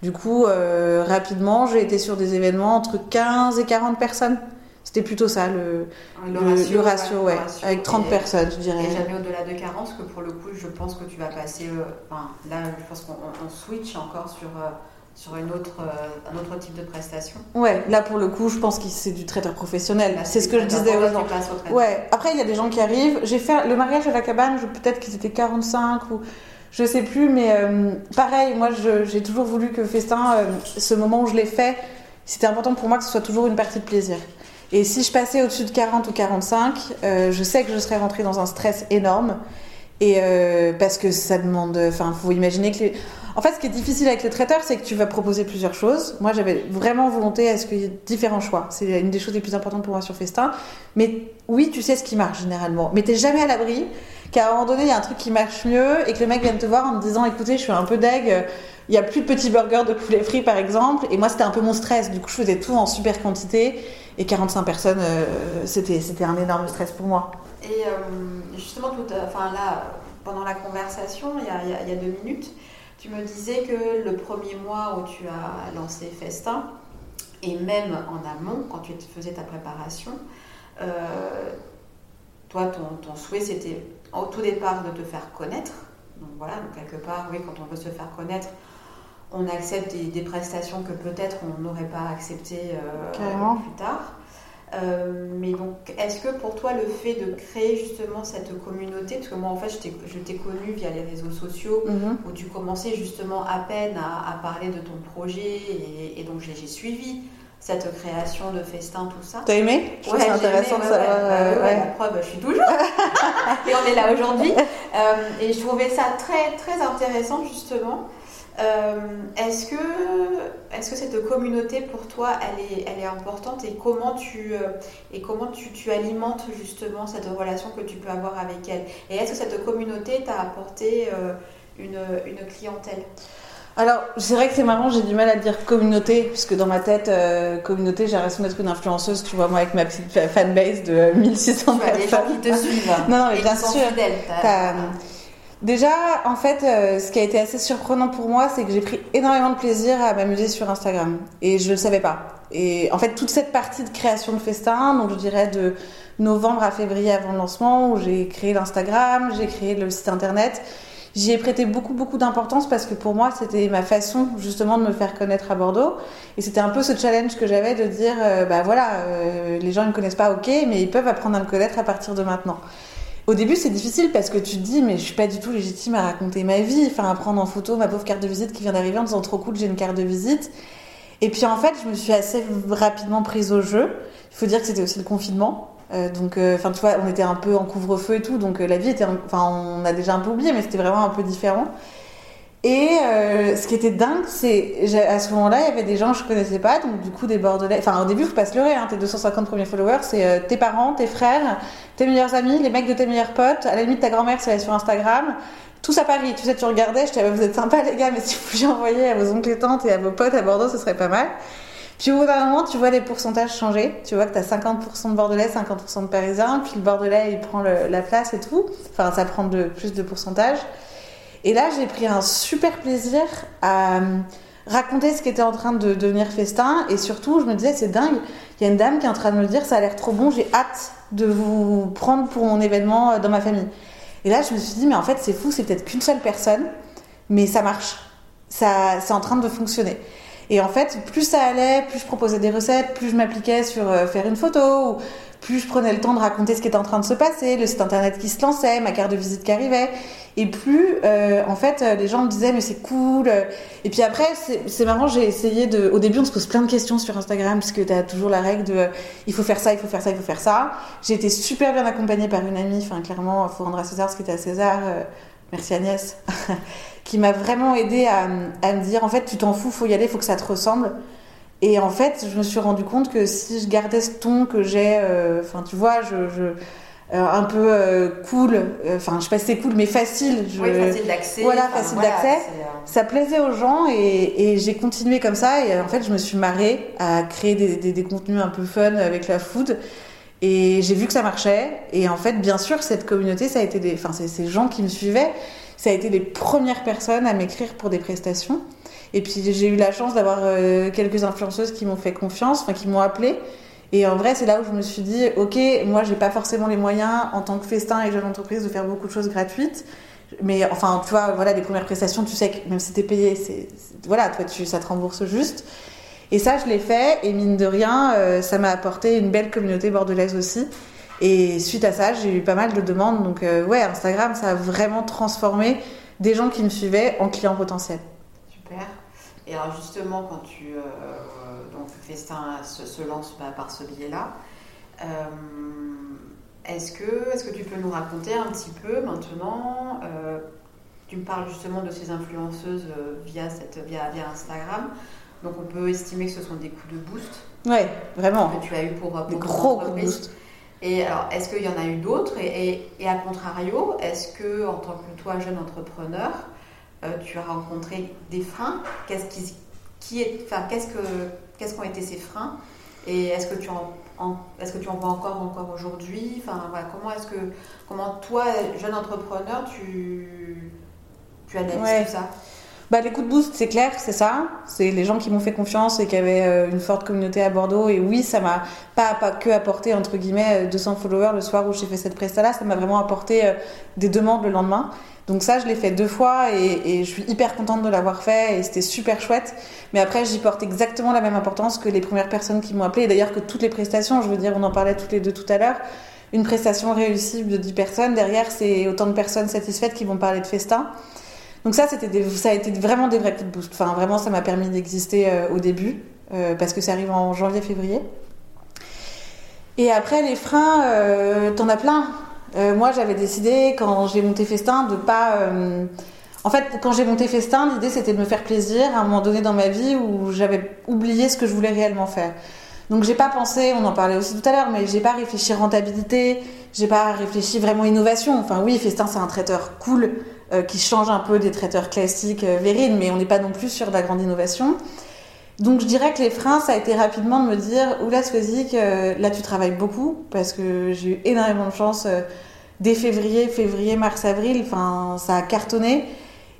C: Du coup, euh, rapidement, j'ai été sur des événements entre 15 et 40 personnes. C'était plutôt ça, le, le, le ratio, ouais,
A: le ratio.
C: avec 30
A: Et-
C: personnes, je dirais.
A: Et jamais au-delà de 40, parce que pour le coup, je pense que tu vas passer. euh, enfin, là, je pense qu'on on- on switch encore sur, euh, sur une autre, euh, un autre type de prestation.
C: Ouais, là pour le coup, je pense que c'est du traiteur professionnel. C'est ce que je disais aux gens. Ouais, après il y a des gens qui arrivent. J'ai fait le mariage à la cabane, peut-être qu'ils étaient 45 ou je sais plus, mais euh, pareil, moi j'ai toujours voulu que Festin, euh, ce moment où je l'ai fait, c'était important pour moi que ce soit toujours une partie de plaisir. Et si je passais au-dessus de 40 ou 45, euh, je sais que je serais rentrée dans un stress énorme. Et parce que ça demande. Enfin, faut imaginer que les. En fait, ce qui est difficile avec le traiteur, c'est que tu vas proposer plusieurs choses. Moi, j'avais vraiment volonté à ce qu'il y ait différents choix. C'est une des choses les plus importantes pour moi sur Festin. Mais oui, tu sais ce qui marche généralement. Mais t'es jamais à l'abri qu'à un moment donné, il y a un truc qui marche mieux et que le mec vienne te voir en te disant écoutez, je suis un peu deg, euh, il n'y a plus de petits burgers de poulet frit par exemple. Et moi, c'était un peu mon stress. Du coup, je faisais tout en super quantité. Et 45 personnes, euh, c'était, c'était un énorme stress pour moi.
A: Et euh, justement, tout, enfin, là, pendant la conversation, il y, a, deux minutes, tu me disais que le premier mois où tu as lancé Festin, et même en amont, quand tu faisais ta préparation, euh, toi, ton souhait, c'était au tout départ de te faire connaître. Donc voilà, donc quelque part, oui, quand on veut se faire connaître, on accepte des, des prestations que peut-être on n'aurait pas acceptées euh, plus tard. Euh, mais donc, est-ce que pour toi, le fait de créer justement cette communauté, parce que moi, en fait, je t'ai connue via les réseaux sociaux,
C: mm-hmm.
A: où tu commençais justement à peine à, à parler de ton projet, et, et donc j'ai suivi cette création de festin, tout ça.
C: T'as aimé?
A: Je ouais, c'est intéressant aimé, ouais, de savoir. Ouais, ouais, La preuve, je suis toujours. [laughs] et on est là aujourd'hui. [laughs] Euh, et je trouvais ça très, très intéressant, justement. Euh, est-ce que, est que cette communauté pour toi elle est, elle est importante? Et comment tu, euh, et comment tu, tu, alimentes justement cette relation que tu peux avoir avec elle? Et est-ce que cette communauté t'a apporté une, une, clientèle?
C: Alors, c'est vrai que c'est marrant, j'ai du mal à dire communauté, puisque dans ma tête, euh, communauté, j'ai l'impression d'être une influenceuse, tu vois, moi, avec ma petite fanbase de 1600
A: tu as des gens qui te suivent.
C: non, non, mais
A: et
C: bien sûr.
A: Fidèles,
C: Déjà, en fait, euh, ce qui a été assez surprenant pour moi, c'est que j'ai pris énormément de plaisir à m'amuser sur Instagram. Et je ne le savais pas. Et en fait, toute cette partie de création de festin, donc je dirais de novembre à février avant le lancement, où j'ai créé l'Instagram, j'ai créé le site internet, j'y ai prêté beaucoup, beaucoup d'importance parce que pour moi, c'était ma façon justement de me faire connaître à Bordeaux. Et c'était un peu ce challenge que j'avais de dire, euh, bah voilà, euh, les gens ne me connaissent pas, ok, mais ils peuvent apprendre à me connaître à partir de maintenant. Au début, c'est difficile parce que tu te dis, mais je suis pas du tout légitime à raconter ma vie, enfin à prendre en photo ma pauvre carte de visite qui vient d'arriver en disant trop cool, j'ai une carte de visite. Et puis en fait, je me suis assez rapidement prise au jeu. Il faut dire que c'était aussi le confinement. Euh, donc, enfin, euh, tu vois, on était un peu en couvre-feu et tout, donc euh, la vie était, enfin, on a déjà un peu oublié, mais c'était vraiment un peu différent. Et ce qui était dingue, c'est à ce moment-là, il y avait des gens que je connaissais pas, donc du coup des Bordelais. Enfin, au début, faut pas se leurrer. Hein, tes 250 premiers followers, c'est tes parents, tes frères, tes meilleurs amis, les mecs de tes meilleurs potes. À la limite, ta grand-mère, c'est sur Instagram. Tous à Paris. Tu sais, tu regardais, je t'avais, vous êtes sympas les gars, mais si vous pouviez envoyer à vos oncles et tantes et à vos potes à Bordeaux, ce serait pas mal. Puis au bout d'un moment, tu vois les pourcentages changer. Tu vois que tu as 50% de Bordelais, 50% de Parisiens. Puis le Bordelais, il prend la place et tout. Enfin, ça prend plus de pourcentage. Et là, j'ai pris un super plaisir à raconter ce qui était en train de devenir festin. Et surtout, je me disais, c'est dingue. Il y a une dame qui est en train de me dire, ça a l'air trop bon, j'ai hâte de vous prendre pour mon événement dans ma famille. Et là, je me suis dit, mais en fait, c'est fou, c'est peut-être qu'une seule personne, mais ça marche. Ça, c'est en train de fonctionner. Et en fait, plus ça allait, plus je proposais des recettes, plus je m'appliquais sur euh, faire une photo, ou plus je prenais le temps de raconter ce qui était en train de se passer, le site internet qui se lançait, ma carte de visite qui arrivait, et plus euh, en fait les gens me disaient mais c'est cool. Et puis après c'est marrant, j'ai essayé de. Au début on se pose plein de questions sur Instagram parce que tu as toujours la règle de il faut faire ça, il faut faire ça, il faut faire ça. J'ai été super bien accompagnée par une amie, enfin clairement il faut rendre à César ce qui était à César. Euh, merci Agnès, [laughs] qui m'a vraiment aidé à, à, me dire en fait tu t'en fous, faut y aller, faut que ça te ressemble. Et en fait, je me suis rendu compte que si je gardais ce ton que j'ai, enfin, euh, tu vois, je, je euh, un peu euh, cool, enfin, je sais pas si c'est cool, mais facile. Je,
A: oui, facile d'accès.
C: Voilà, facile
A: voilà,
C: d'accès. Ça plaisait aux gens et, et j'ai continué comme ça. Et en fait, je me suis marrée à créer des, des, des contenus un peu fun avec la food. Et j'ai vu que ça marchait. Et en fait, bien sûr, cette communauté, ça a été des, enfin, ces gens qui me suivaient, ça a été les premières personnes à m'écrire pour des prestations. Et puis j'ai eu la chance d'avoir euh, quelques influenceuses qui m'ont fait confiance, enfin qui m'ont appelé. Et en vrai, c'est là où je me suis dit, ok, moi j'ai pas forcément les moyens en tant que festin et jeune entreprise de faire beaucoup de choses gratuites. Mais enfin, tu vois, voilà, les premières prestations, tu sais que même si t'es payé, voilà, toi, tu, ça te rembourse juste. Et ça, je l'ai fait. Et mine de rien, euh, ça m'a apporté une belle communauté bordelaise aussi. Et suite à ça, j'ai eu pas mal de demandes. Donc euh, ouais, Instagram, ça a vraiment transformé des gens qui me suivaient en clients potentiels.
A: Super. Et alors justement, quand tu euh, donc Festin se, se lance bah, par ce biais-là, euh, est-ce que, est que tu peux nous raconter un petit peu maintenant euh, Tu me parles justement de ces influenceuses euh, via, cette, via, via Instagram. Donc on peut estimer que ce sont des coups de boost.
C: Ouais, vraiment.
A: Que tu as eu pour, pour
C: des gros coups de boost.
A: Et alors, est-ce qu'il y en a eu d'autres et, et, à contrario, est-ce que en tant que toi, jeune entrepreneur, tu as rencontré des freins? Qu'est-ce qui, qui est, enfin, qu'est-ce que, qu'est-ce qu'ont été ces freins? Et est-ce que tu en, est-ce que tu en vois encore encore aujourd'hui? Enfin, voilà, comment est-ce que, comment toi, jeune entrepreneur, tu, tu analyses tout ça?
C: Bah, les coups de boost, c'est clair, c'est ça. C'est les gens qui m'ont fait confiance et qui avaient euh, une forte communauté à Bordeaux. Et oui, ça m'a pas, pas que apporté, entre guillemets, 200 euh, followers le soir où j'ai fait cette presta-là. Ça m'a vraiment apporté euh, des demandes le lendemain. Donc ça, je l'ai fait deux fois et, et, je suis hyper contente de l'avoir fait et c'était super chouette. Mais après, j'y porte exactement la même importance que les premières personnes qui m'ont appelé. D'ailleurs, que toutes les prestations, je veux dire, on en parlait toutes les deux tout à l'heure. Une prestation réussie de 10 personnes, derrière, c'est autant de personnes satisfaites qui vont parler de festin. Donc ça, c'était ça a été vraiment des vrais coups de boost. Enfin, vraiment, ça m'a permis d'exister euh, au début, euh, parce que ça arrive en janvier-février. Et après, les freins, euh, t'en as plein. moi, j'avais décidé, quand j'ai monté Festin, de pas... En fait, quand j'ai monté Festin, l'idée, c'était de me faire plaisir à un moment donné dans ma vie où j'avais oublié ce que je voulais réellement faire. Donc j'ai pas pensé, on en parlait aussi tout à l'heure, mais j'ai pas réfléchi rentabilité, j'ai pas réfléchi vraiment innovation. Enfin oui, Festin c'est un traiteur cool euh, qui change un peu des traiteurs classiques euh, mais on n'est pas non plus sur de la grande innovation. Donc je dirais que les freins, ça a été rapidement de me dire, oula Swazik, euh, là tu travailles beaucoup, parce que j'ai eu énormément de chance dès février, février, mars, avril, enfin ça a cartonné.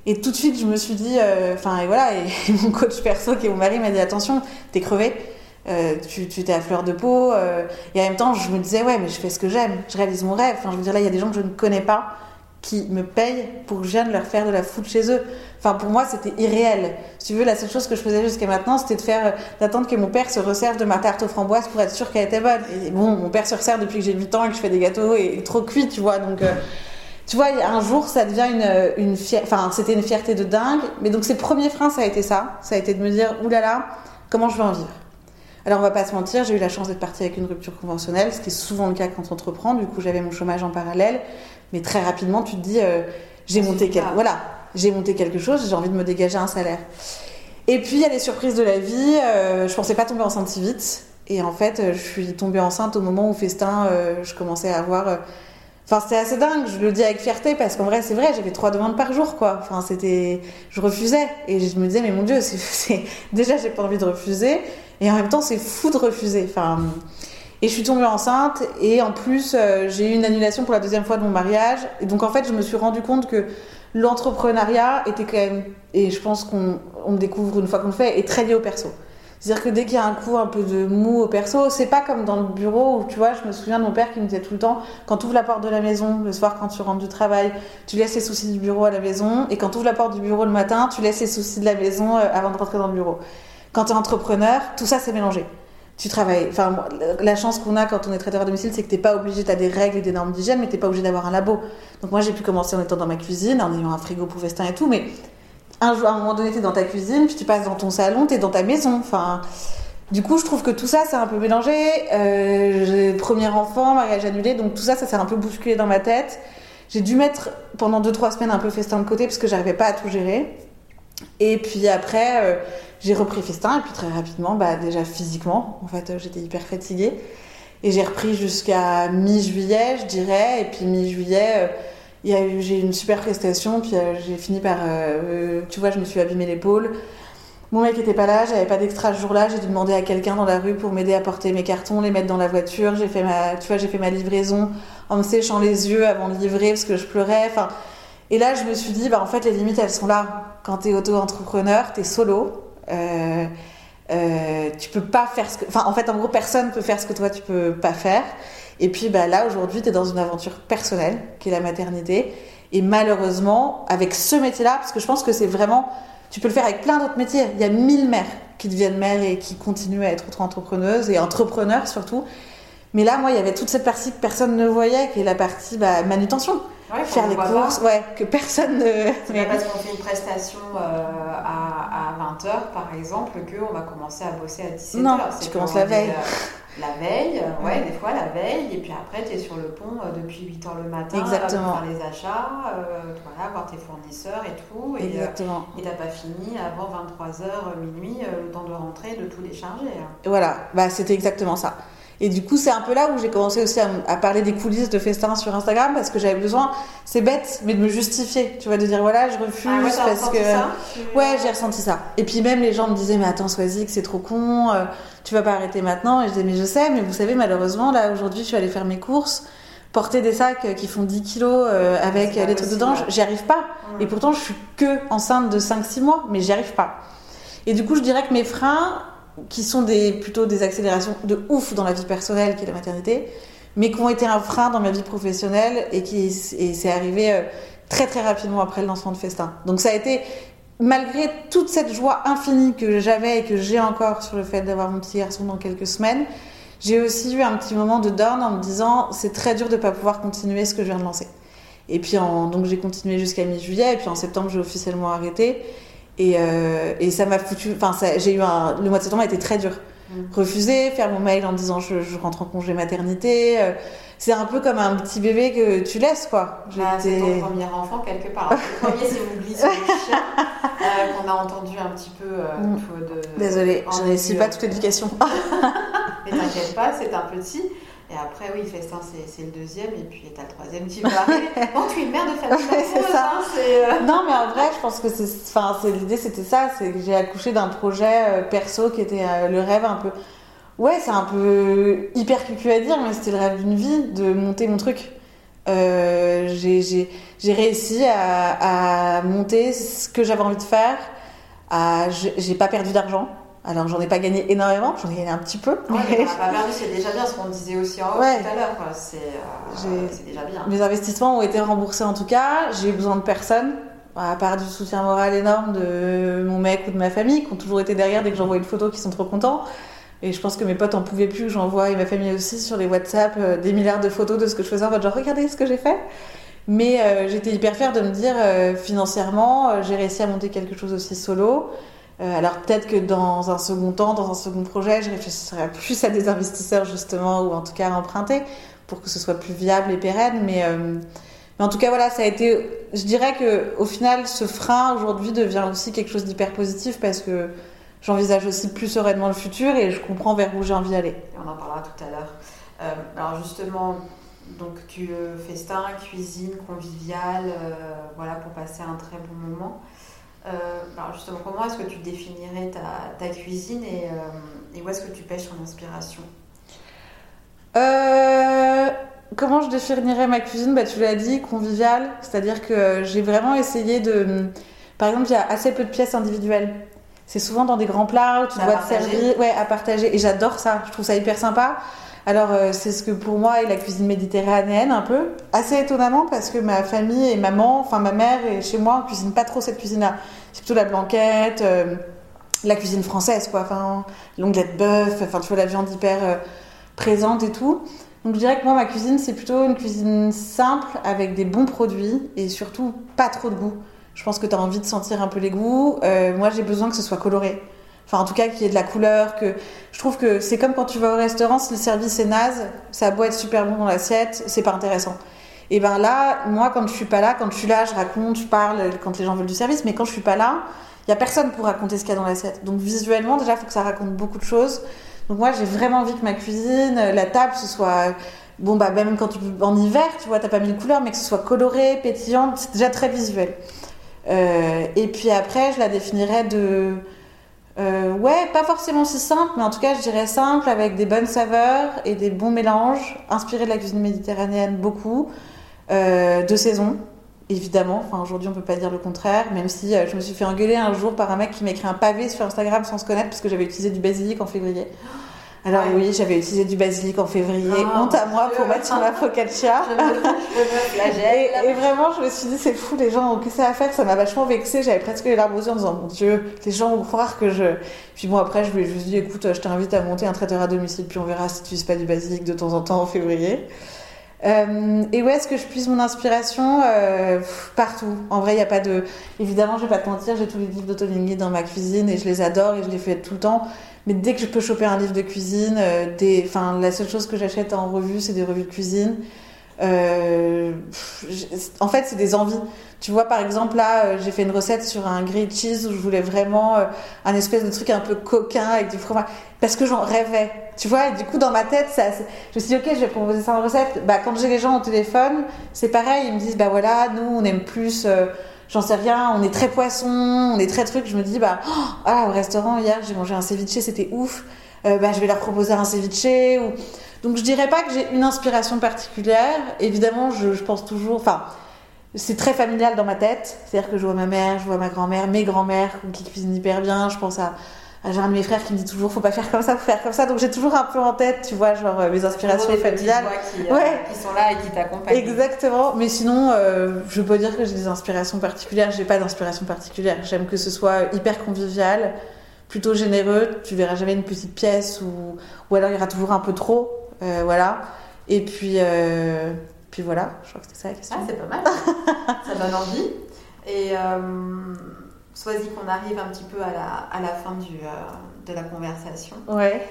C: Et tout de suite je me suis dit, enfin et voilà, et, [laughs] mon coach perso qui est mon mari m'a dit attention, t'es crevé. tu t'es à fleur de peau et en même temps je me disais ouais mais je fais ce que j'aime je réalise mon rêve enfin je veux dire là il y a des gens que je ne connais pas qui me payent pour que je vienne leur faire de la foot chez eux. Enfin, pour moi, c'était irréel. Si tu veux, la seule chose que je faisais jusqu'à maintenant, c'était faire, d'attendre que mon père se resserve de ma tarte aux framboises pour être sûr qu'elle était bonne. Et bon, mon père se resserre depuis que j'ai 8 ans et que je fais des gâteaux et, trop cuit, tu vois. Donc, euh, tu vois, un jour, ça devient une, une fierté, enfin, c'était une fierté de dingue. Mais donc, ses premiers freins, ça a été ça. Ça a été de me dire, oulala, comment je vais en vivre? Alors on va pas se mentir, j'ai eu la chance d'être partie avec une rupture conventionnelle, ce qui est souvent le cas quand on entreprend. Du coup, j'avais mon chômage en parallèle. Mais très rapidement, tu te dis, euh, j'ai monté, quelque... voilà, j'ai monté quelque chose, j'ai envie de me dégager un salaire. Et puis, il y a les surprises de la vie. Euh, je pensais pas tomber enceinte si vite. Et en fait, euh, je suis tombée enceinte au moment où Festin, je commençais à avoir. Enfin, c'était assez dingue. Je le dis avec fierté parce qu'en vrai, c'est vrai, j'avais trois demandes par jour, quoi. Enfin, c'était, je refusais et je me disais, mais mon Dieu, c'est [laughs] déjà, j'ai pas envie de refuser et en même temps, c'est fou de refuser. Enfin, et je suis tombée enceinte et en plus euh, j'ai eu une annulation pour la deuxième fois de mon mariage. Et donc en fait je me suis rendu compte que l'entrepreneuriat était quand même, et je pense qu'on on découvre une fois qu'on le fait, est très lié au perso. C'est-à-dire que dès qu'il y a un coup un peu de mou au perso, c'est pas comme dans le bureau où tu vois, je me souviens de mon père qui me disait tout le temps quand tu ouvres la porte de la maison le soir quand tu rentres du travail, tu laisses les soucis du bureau à la maison et quand tu ouvres la porte du bureau le matin, tu laisses les soucis de la maison euh, avant de rentrer dans le bureau. Quand tu es entrepreneur, tout ça c'est mélangé tu travailles. Enfin, la chance qu'on a quand on est traiteur à domicile, c'est que t'es pas obligé, t'as des règles et des normes d'hygiène, mais t'es pas obligé d'avoir un labo. Donc moi, j'ai pu commencer en étant dans ma cuisine, en ayant un frigo pour festin et tout, mais un jour, à un moment donné, t'es dans ta cuisine, puis tu passes dans ton salon, t'es dans ta maison. Enfin, du coup, je trouve que tout ça, c'est un peu mélangé. Euh, premier enfant, mariage annulé, donc tout ça, ça s'est un peu bousculé dans ma tête. J'ai dû mettre pendant 2-3 semaines un peu festin de côté parce que j'arrivais pas à tout gérer. Et puis après, euh, j'ai repris festin et puis très rapidement, bah, déjà physiquement, en fait, euh, j'étais hyper fatiguée. Et j'ai repris jusqu'à mi-juillet, je dirais. Et puis mi-juillet, euh, j'ai eu une super prestation. Puis j'ai fini par, tu vois, je me suis abîmé l'épaule. Mon mec était pas là, j'avais pas d'extra ce jour-là. J'ai dû demander à quelqu'un dans la rue pour m'aider à porter mes cartons, les mettre dans la voiture. J'ai fait ma, tu vois, j'ai fait ma livraison en me séchant les yeux avant de livrer parce que je pleurais. Et là, je me suis dit, bah, en fait, les limites, elles sont là. Quand tu es auto-entrepreneur, tu es solo. Euh, euh, tu peux pas faire ce que. En fait, en gros, personne peut faire ce que toi, tu peux pas faire. Et puis, bah, là, aujourd'hui, tu es dans une aventure personnelle, qui est la maternité. Et malheureusement, avec ce métier-là, parce que je pense que c'est vraiment. Tu peux le faire avec plein d'autres métiers. Il y a mille mères qui deviennent mères et qui continuent à être auto-entrepreneuses et entrepreneurs surtout. Mais là, moi, il y avait toute cette partie que personne ne voyait, qui est la partie bah, manutention faire des courses, ouais, que personne ne.
A: C'est pas parce qu'on fait une prestation euh, à, à, 20h, par exemple, qu'on va commencer à bosser à 17h.
C: Non, tu commences la veille.
A: Euh, la veille, ouais, des fois la veille, et puis après, tu es sur le pont euh, depuis 8h le matin
C: Exactement.
A: pour faire les achats, voilà, voir tes fournisseurs et tout. Et,
C: Exactement.
A: et t'as pas fini avant 23h, minuit, le temps de rentrer, de tout décharger. Hein.
C: Voilà, bah, c'était exactement ça. Et du coup, c'est un peu là où j'ai commencé aussi à, à parler des coulisses de festins sur Instagram parce que j'avais besoin, c'est bête, mais de me justifier, tu vois, de dire voilà, je refuse
A: Ah ouais,
C: parce que.
A: ça
C: Ouais, j'ai ressenti ça. Et puis même les gens me disaient mais attends, sois-y, que c'est trop con, euh, tu vas pas arrêter maintenant. Et je disais mais je sais, mais vous savez malheureusement là aujourd'hui je suis allée faire mes courses, porter des sacs euh, qui font 10 kilos euh, avec euh, les trucs dedans, j'y arrive pas. Et pourtant je suis que enceinte de 5-6 mois, mais j'y arrive pas. Et du coup je dirais que mes freins, qui sont plutôt des accélérations de ouf dans la vie personnelle qui est la maternité, mais qui ont été un frein dans ma vie professionnelle et qui et c'est arrivé euh, très très rapidement après le lancement de Festin. Donc ça a été malgré toute cette joie infinie que j'avais et que j'ai encore sur le fait d'avoir mon petit garçon dans quelques semaines, j'ai aussi eu un petit moment de down en me disant c'est très dur de pas pouvoir continuer ce que je viens de lancer. Et puis donc j'ai continué jusqu'à mi-juillet et puis en septembre j'ai officiellement arrêté et, euh, et ça m'a foutu. Enfin j'ai eu un le mois de septembre a été très dur.
A: Mm.
C: Refuser, faire mon mail en disant je, je rentre en congé maternité. euh, c'est un peu comme un petit bébé que tu laisses quoi.
A: Bah, c'est ton premier enfant quelque part. Le [laughs] premier, c'est Oublie sur le chien, euh, qu'on a entendu un petit peu euh,
C: Mm.
A: de-
C: Désolée, je ne suis pas toute l'éducation. [laughs]
A: Mais t'inquiète pas, c'est un petit. Et après, oui, Festin, c'est c'est le deuxième. Et puis, t'as le troisième qui va. [laughs] Bon, tu es une mère de famille.
C: Ouais, ça.
A: hein, euh,
C: Non, mais en vrai, je pense que c'est, enfin, l'idée, c'était ça, c'est que j'ai accouché d'un projet euh, perso qui était euh, le rêve un peu. Ouais, c'est un peu hyper cucu à dire, mais c'était le rêve d'une vie de monter mon truc. J'ai, réussi à, à monter ce que j'avais envie de faire. À, j'ai pas perdu d'argent. Alors, j'en ai pas gagné énormément, j'en ai gagné un petit peu.
A: Ouais, mais as pas perdu, c'est déjà bien ce qu'on disait aussi en haut
C: Ouais.
A: tout à l'heure. C'est euh, déjà bien.
C: Mes investissements ont été remboursés en tout cas. J'ai eu besoin de personne, à part du soutien moral énorme de mon mec ou de ma famille, qui ont toujours été derrière dès que j'envoie une photo, qui sont trop contents. Et je pense que mes potes en pouvaient plus, que j'envoie, et ma famille aussi, sur les WhatsApp, euh, des milliards de photos de ce que je faisais en mode genre, regardez ce que j'ai fait. Mais euh, j'étais hyper fière de me dire, euh, financièrement, j'ai réussi à monter quelque chose aussi solo. Euh, alors peut-être que dans un second temps, dans un second projet, je réfléchirais plus à des investisseurs justement, ou en tout cas à emprunter, pour que ce soit plus viable et pérenne. Mais, euh, mais en tout cas, voilà, ça a été. Je dirais que au final, ce frein aujourd'hui devient aussi quelque chose d'hyper positif parce que j'envisage aussi plus sereinement le futur et je comprends vers où j'ai envie d'aller.
A: On en parlera tout à l'heure. Euh, alors justement, donc tu festin, cuisine, convivial, voilà pour passer un très bon moment. Euh, alors justement, comment est-ce que tu définirais ta, ta cuisine et, euh, et où est-ce que tu pêches ton inspiration?
C: Euh, comment je définirais ma cuisine? Bah, Tu l'as dit, conviviale. C'est-à-dire que j'ai vraiment essayé de. Par exemple, il y a assez peu de pièces individuelles. C'est souvent dans des grands plats où tu
A: À
C: dois te servir, ouais, à partager. Et j'adore ça. Je trouve ça hyper sympa. Alors, euh, c'est ce que pour moi est la cuisine méditerranéenne, un peu. Assez étonnamment, parce que ma famille et maman, enfin ma mère et chez moi, on cuisine pas trop cette cuisine-là. C'est plutôt la blanquette, euh, la cuisine française, quoi. Enfin, l'onglet de bœuf, enfin, tu vois, la viande hyper euh, présente et tout. Donc, je dirais que moi, ma cuisine, c'est plutôt une cuisine simple, avec des bons produits et surtout pas trop de goût. Je pense que tu as envie de sentir un peu les goûts. Moi, j'ai besoin que ce soit coloré. Enfin, en tout cas, qu'il y ait de la couleur. Que je trouve que c'est comme quand tu vas au restaurant, si le service est naze, ça a être super bon dans l'assiette, c'est pas intéressant. Et ben là, moi, quand je suis pas là, quand je suis là, je raconte, je parle quand les gens veulent du service, mais quand je suis pas là, il y a personne pour raconter ce qu'il y a dans l'assiette. Donc visuellement, déjà, il faut que ça raconte beaucoup de choses. Donc moi, j'ai vraiment envie que ma cuisine, la table, ce soit bon bah même quand tu en hiver, tu vois, t'as pas mille couleurs, mais que ce soit coloré, pétillant, c'est déjà très visuel. Euh, et puis après, je la définirais de euh, ouais, pas forcément si simple, mais en tout cas, je dirais simple avec des bonnes saveurs et des bons mélanges, inspiré de la cuisine méditerranéenne beaucoup, euh, de saison. Évidemment, enfin aujourd'hui on peut pas dire le contraire, même si euh, je me suis fait engueuler un jour par un mec qui m'a un pavé sur Instagram sans se connaître parce que j'avais utilisé du basilic en février. Alors
A: Ouais.
C: oui, j'avais utilisé du basilic en février,
A: Ah,
C: honte à moi pour mettre sur ma focaccia.
A: Je me, je me.
C: Et, et vraiment, je me suis dit, c'est fou, les gens ont que ça à faire, ça m'a vachement vexée. J'avais presque les larmes aux yeux en disant, mon Dieu, les gens vont croire que je. Puis bon, après, je lui ai juste dit, écoute, je t'invite à monter un traiteur à domicile, puis on verra si tu utilises pas du basilic de temps en temps en février. Euh, et où est-ce que je puise mon inspiration? Euh, Partout. En vrai, il n'y a pas de. Évidemment, je vais pas te mentir, j'ai tous les livres d'Otolingui dans ma cuisine et je les adore et je les fais tout le temps. Mais dès que je peux choper un livre de cuisine, euh, des... enfin, la seule chose que j'achète en revue, c'est des revues de cuisine. Euh, en fait, c'est des envies. Tu vois, par exemple, là, euh, j'ai fait une recette sur un grilled cheese où je voulais vraiment euh, un espèce de truc un peu coquin avec du fromage. Parce que j'en rêvais. Tu vois, et du coup, dans ma tête, ça, je me suis dit, ok, je vais proposer ça en recette. Bah, quand j'ai les gens au téléphone, c'est pareil. Ils me disent, bah voilà, nous, on aime plus, euh, j'en sais rien, on est très poisson, on est très truc. Je me dis, bah, oh, ah, au restaurant, hier, j'ai mangé un ceviche, c'était ouf. bah, je vais leur proposer un ceviche. Donc, je dirais pas que j'ai une inspiration particulière. Évidemment, je, je pense toujours, enfin, c'est très familial dans ma tête. C'est-à-dire que je vois ma mère, je vois ma grand-mère, mes grands-mères qui cuisinent hyper bien. Je pense à j'ai un de mes frères qui me dit toujours faut pas faire comme ça, faut faire comme ça. Donc j'ai toujours un peu en tête, tu vois, genre euh, mes inspirations familiales.
A: Qui, euh, ouais. qui sont là et qui t'accompagnent.
C: Exactement. Mais sinon, euh, je peux dire que j'ai des inspirations particulières. J'ai pas d'inspiration particulière. J'aime que ce soit hyper convivial, plutôt généreux. Tu verras jamais une petite pièce ou, ou alors il y aura toujours un peu trop. Euh, voilà. Et puis. Puis voilà, je crois que c'était ça la question.
A: Ah, c'est pas mal. ça donne envie. Et Sois-y qu'on arrive un petit peu à la, à la fin du, euh, de la conversation.
C: Ouais.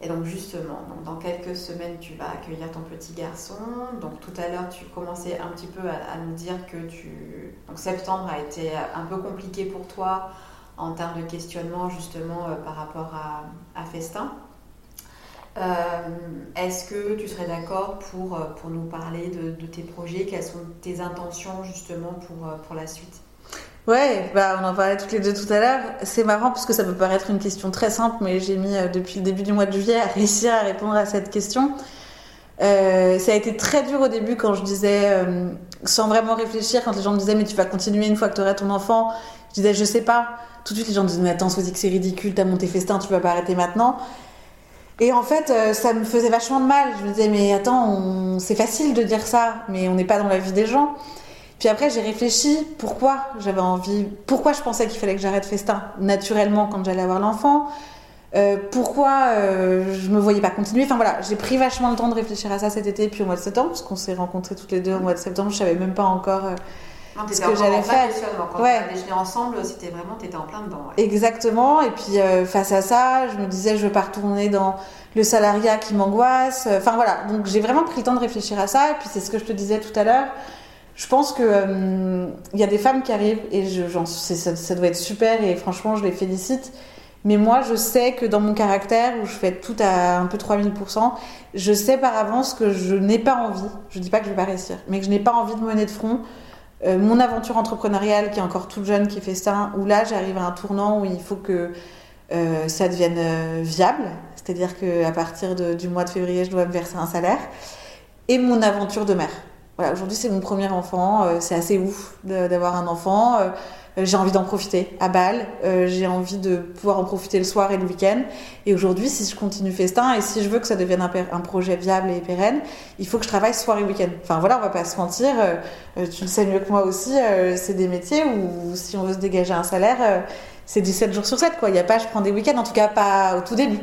A: Et donc justement, donc dans quelques semaines, tu vas accueillir ton petit garçon. Donc tout à l'heure, tu commençais un petit peu à, à, nous dire que tu... Donc septembre a été un peu compliqué pour toi en termes de questionnement justement euh, par rapport à, à Festin. Euh, Est-ce que tu serais d'accord pour, pour nous parler de, de, tes projets? Quelles sont tes intentions justement pour, pour la suite?
C: Ouais, bah on en parlait toutes les deux tout à l'heure. C'est marrant parce que ça peut paraître une question très simple, mais j'ai mis euh, depuis le début du mois de juillet à réussir à répondre à cette question. Euh, ça a été très dur au début quand je disais, euh, sans vraiment réfléchir, quand les gens me disaient mais tu vas continuer une fois que tu auras ton enfant, je disais je sais pas. Tout de suite les gens me disaient mais attends, Sois c'est ridicule, t'as monté festin, tu vas pas arrêter maintenant. Et en fait, ça me faisait vachement de mal. Je me disais, mais attends, c'est facile de dire ça, mais on n'est pas dans la vie des gens. Puis après, j'ai réfléchi pourquoi j'avais envie, pourquoi je pensais qu'il fallait que j'arrête Festin naturellement quand j'allais avoir l'enfant, euh, pourquoi euh, je me voyais pas continuer. Enfin voilà, j'ai pris vachement le temps de réfléchir à ça cet été, puis au mois de septembre, parce qu'on s'est rencontrés toutes les deux au mois de septembre, je savais même pas encore. Euh,
A: non, ce que j'allais faire. Quand ouais. on ensemble, c'était vraiment, t'étais en plein dedans. Ouais.
C: Exactement. Et puis euh, face à ça, je me disais, je veux pas retourner dans le salariat qui m'angoisse. Enfin voilà. Donc j'ai vraiment pris le temps de réfléchir à ça. Et puis c'est ce que je te disais tout à l'heure. Je pense que il euh, y a des femmes qui arrivent et je, ça, doit être super et franchement, je les félicite. Mais moi, je sais que dans mon caractère, où je fais tout à un peu 3000%, je sais par avance que je n'ai pas envie, je dis pas que je vais pas réussir, mais que je n'ai pas envie de mener de front euh, mon aventure entrepreneuriale qui est encore toute jeune, qui fait ça, où là j'arrive à un tournant où il faut que euh, ça devienne viable, c'est-à-dire qu'à partir du mois de février, je dois me verser un salaire, et mon aventure de mère. Voilà, aujourd'hui c'est mon premier enfant, euh, c'est assez ouf d'avoir un enfant. Euh, j'ai envie d'en profiter à Bâle, euh, j'ai envie de pouvoir en profiter le soir et le week-end. Et aujourd'hui, si je continue Festin et si je veux que ça devienne un, projet viable et pérenne, il faut que je travaille soir et week-end. Enfin voilà, on va pas se mentir, euh, tu le sais mieux que moi aussi, euh, c'est des métiers où si on veut se dégager un salaire, c'est 17 jours sur 7 quoi. Il n'y a pas je prends des week-ends, en tout cas pas au tout début.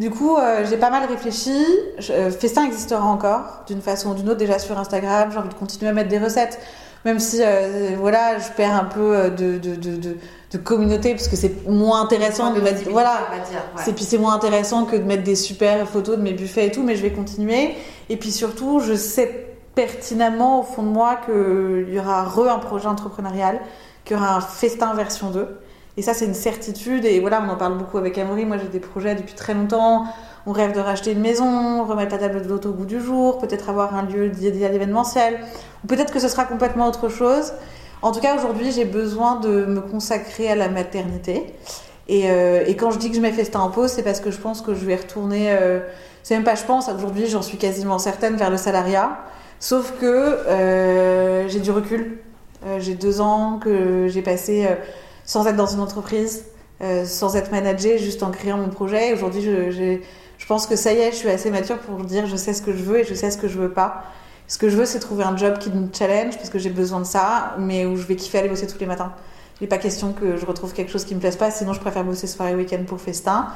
C: Du coup, euh, j'ai pas mal réfléchi. Je, euh, Festin existera encore, d'une façon ou d'une autre, déjà sur Instagram. J'ai envie de continuer à mettre des recettes, même si, euh, voilà, je perds un peu de, de, de, de, de communauté, parce que c'est moins intéressant de mettre, voilà,
A: ouais.
C: c'est puis c'est moins intéressant que de mettre des super photos de mes buffets et tout, mais je vais continuer. Et puis surtout, je sais pertinemment au fond de moi qu'il y aura re un projet entrepreneurial, qu'il y aura un Festin version 2 et ça, c'est une certitude. Et voilà, on en parle beaucoup avec Amory. Moi, j'ai des projets depuis très longtemps. On rêve de racheter une maison, remettre la table de l'auto au goût du jour, peut-être avoir un lieu dédié à l'événementiel. Ou peut-être que ce sera complètement autre chose. En tout cas, aujourd'hui, j'ai besoin de me consacrer à la maternité. Et, euh, et, quand je dis que je mets Festin en pause, c'est parce que je pense que je vais retourner. Euh, c'est même pas je pense, aujourd'hui, j'en suis quasiment certaine vers le salariat. Sauf que euh, j'ai du recul. Euh, j'ai deux ans que j'ai passé sans être dans une entreprise, euh, sans être managée, juste en créant mon projet. Aujourd'hui, je, je, je, pense que ça y est, je suis assez mature pour dire je sais ce que je veux et je sais ce que je veux pas. Ce que je veux, c'est trouver un job qui me challenge parce que j'ai besoin de ça, mais où je vais kiffer aller bosser tous les matins. Il n'est pas question que je retrouve quelque chose qui me plaise pas, sinon je préfère bosser soir et week-end pour festin.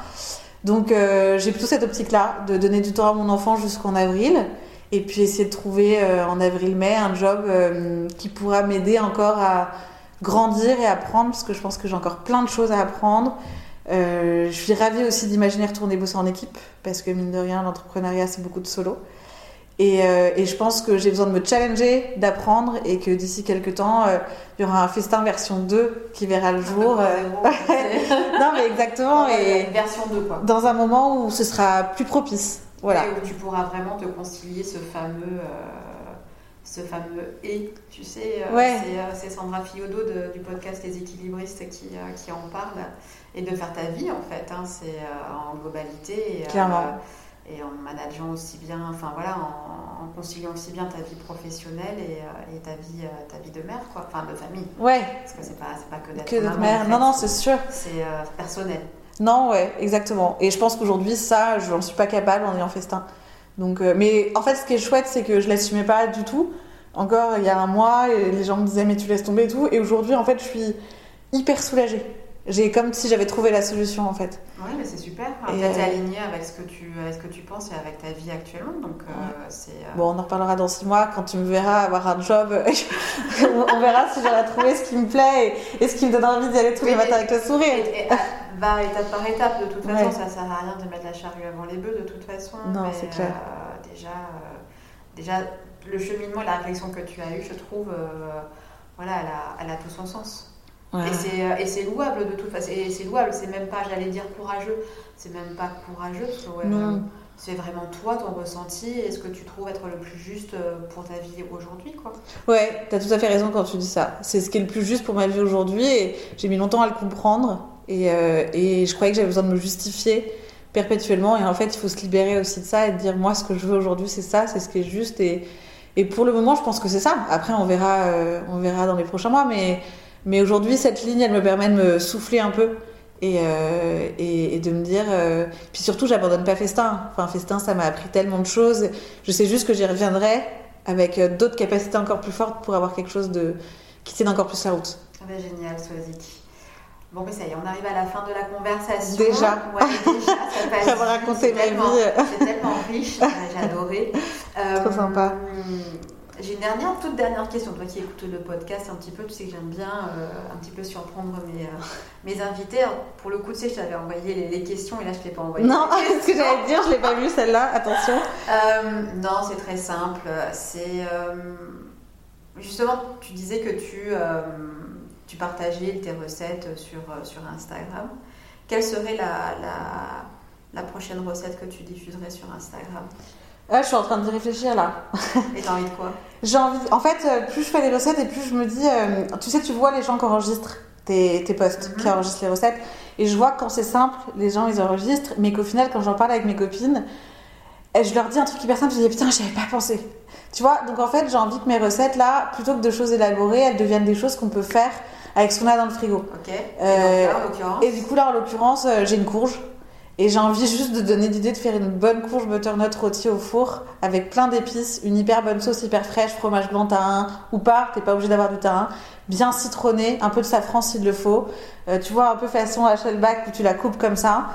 C: Donc euh, j'ai plutôt cette optique-là, de donner du temps à mon enfant jusqu'en avril, et puis essayer de trouver euh, en avril-mai un job qui pourra m'aider encore à grandir et apprendre, parce que je pense que j'ai encore plein de choses à apprendre. Euh, je suis ravie aussi d'imaginer retourner bosser en équipe, parce que mine de rien, l'entrepreneuriat, c'est beaucoup de solo. Et, euh, et je pense que j'ai besoin de me challenger, d'apprendre et que d'ici quelques temps, euh, il y aura un festin version 2 qui verra le jour. euh, [laughs] non, mais exactement.
A: Et version 2 quoi.
C: dans un moment où ce sera plus propice. Voilà.
A: Et où tu pourras vraiment te concilier ce fameux, ce fameux et. Tu sais, euh,
C: Ouais.
A: c'est, euh, c'est Sandra Fiodo de- du podcast Les équilibristes qui, euh, qui en parle. Et de faire ta vie en fait. hein, c'est en globalité. Et,
C: Clairement.
A: et en manageant aussi bien, enfin voilà, en, en conciliant aussi bien ta vie professionnelle et, et ta, vie, ta vie de mère, quoi. Enfin, de famille.
C: Ouais,
A: Parce que c'est pas, c'est pas que d'être
C: que d'être
A: maman,
C: mère.
A: en fait.
C: Non, non, c'est sûr.
A: C'est euh, personnel.
C: Non, ouais, exactement. Et je pense qu'aujourd'hui, ça, je n'en suis pas capable en ayant festin. Donc, euh, mais en fait, ce qui est chouette, c'est que je l'assumais pas du tout. Encore il y a un mois, et les gens me disaient mais tu laisses tomber et tout. Et aujourd'hui, en fait, je suis hyper soulagée. J'ai comme si j'avais trouvé la solution en fait.
A: Oui, mais c'est super.
C: Et,
A: Et t'es
C: euh,
A: aligné avec ce que tu, avec ce que tu penses et avec ta vie actuellement. Donc, euh, c'est. euh,
C: Bon, on en reparlera dans six mois quand tu me verras avoir un job. [laughs] on verra si j'aurai trouvé ce qui me plaît et, et ce qui me donne envie d'y aller tous les matins avec le sourire.
A: Et, ah, va étape par étape, de toute façon,
C: Ouais.
A: ça sert à rien de mettre la charrue avant les bœufs, de toute façon.
C: Non, c'est clair.
A: euh, déjà, déjà, le cheminement la réflexion que tu as eue, je trouve, euh, voilà, elle a, elle a tout son sens.
C: Ouais.
A: Et c'est, euh, Et c'est louable de toute façon. Et c'est louable, c'est même pas, j'allais dire courageux, c'est même pas courageux, parce que, ouais,
C: Non.
A: c'est vraiment toi, ton ressenti, et ce que tu trouves être le plus juste euh, pour ta vie aujourd'hui, quoi.
C: Ouais, t'as tout à fait raison quand tu dis ça. C'est ce qui est le plus juste pour ma vie aujourd'hui et j'ai mis longtemps à le comprendre et, euh, et je croyais que j'avais besoin de me justifier perpétuellement et en fait il faut se libérer aussi de ça et de dire moi ce que je veux aujourd'hui c'est ça, c'est ce qui est juste et, et pour le moment je pense que c'est ça. Après on verra, euh, on verra dans les prochains mois mais, mais aujourd'hui cette ligne elle me permet de me souffler un peu et, euh, et, de me dire euh, puis surtout j'abandonne pas Festin. Enfin Festin ça m'a appris tellement de choses. Je sais juste que j'y reviendrai avec d'autres capacités encore plus fortes pour avoir quelque chose de qui tienne encore plus la route.
A: Ah bah, génial, Swazik. Bon, mais ça y est, on arrive à la fin de la conversation.
C: Déjà.
A: Ouais, déjà, ça passe [laughs]
C: raconté
A: c'est
C: ma
A: tellement-
C: vie.
A: C'est tellement riche, j'ai adoré. [laughs] Euh,
C: Trop sympa.
A: J'ai une dernière, toute dernière question. Toi qui écoutes le podcast un petit peu, tu sais que j'aime bien euh, un petit peu surprendre mes, euh, mes invités. Alors, pour le coup, tu sais, je t'avais envoyé les, les questions et là, je ne t'ai pas envoyé.
C: Non, [laughs] ce que j'allais dire, je l'ai pas vu celle-là. Attention.
A: euh, non, c'est très simple. C'est euh, justement, tu disais que tu, euh, tu partageais tes recettes sur, euh, sur Instagram. Quelle serait la, la, la prochaine recette que tu diffuserais sur Instagram?
C: Je suis en train d'y réfléchir là.
A: Et t'as envie de quoi?
C: J'ai envie. En fait, euh, plus je fais les recettes et plus je me dis, euh, tu sais, tu vois les gens qui enregistrent tes, tes posts,
A: Mhm.
C: qui enregistrent les recettes, et je vois que quand c'est simple, les gens ils enregistrent, mais qu'au final, quand j'en parle avec mes copines, je leur dis un truc hyper simple, je dis putain, j'y avais pas pensé. Tu vois, donc en fait, j'ai envie que mes recettes là, plutôt que de choses élaborées, elles deviennent des choses qu'on peut faire avec ce qu'on a dans le frigo.
A: Ok. Et
C: Euh,
A: donc là, en l'occurrence
C: Et du coup, là, en l'occurrence, euh, j'ai une courge. Et j'ai envie juste de donner l'idée de faire une bonne courge butternut rôtie au four avec plein d'épices, une hyper bonne sauce hyper fraîche, fromage blanc tahin ou pas, t'es pas obligé d'avoir du tahin, bien citronné, un peu de safran s'il le faut. Euh, tu vois, un peu façon Hasselback où tu la coupes comme ça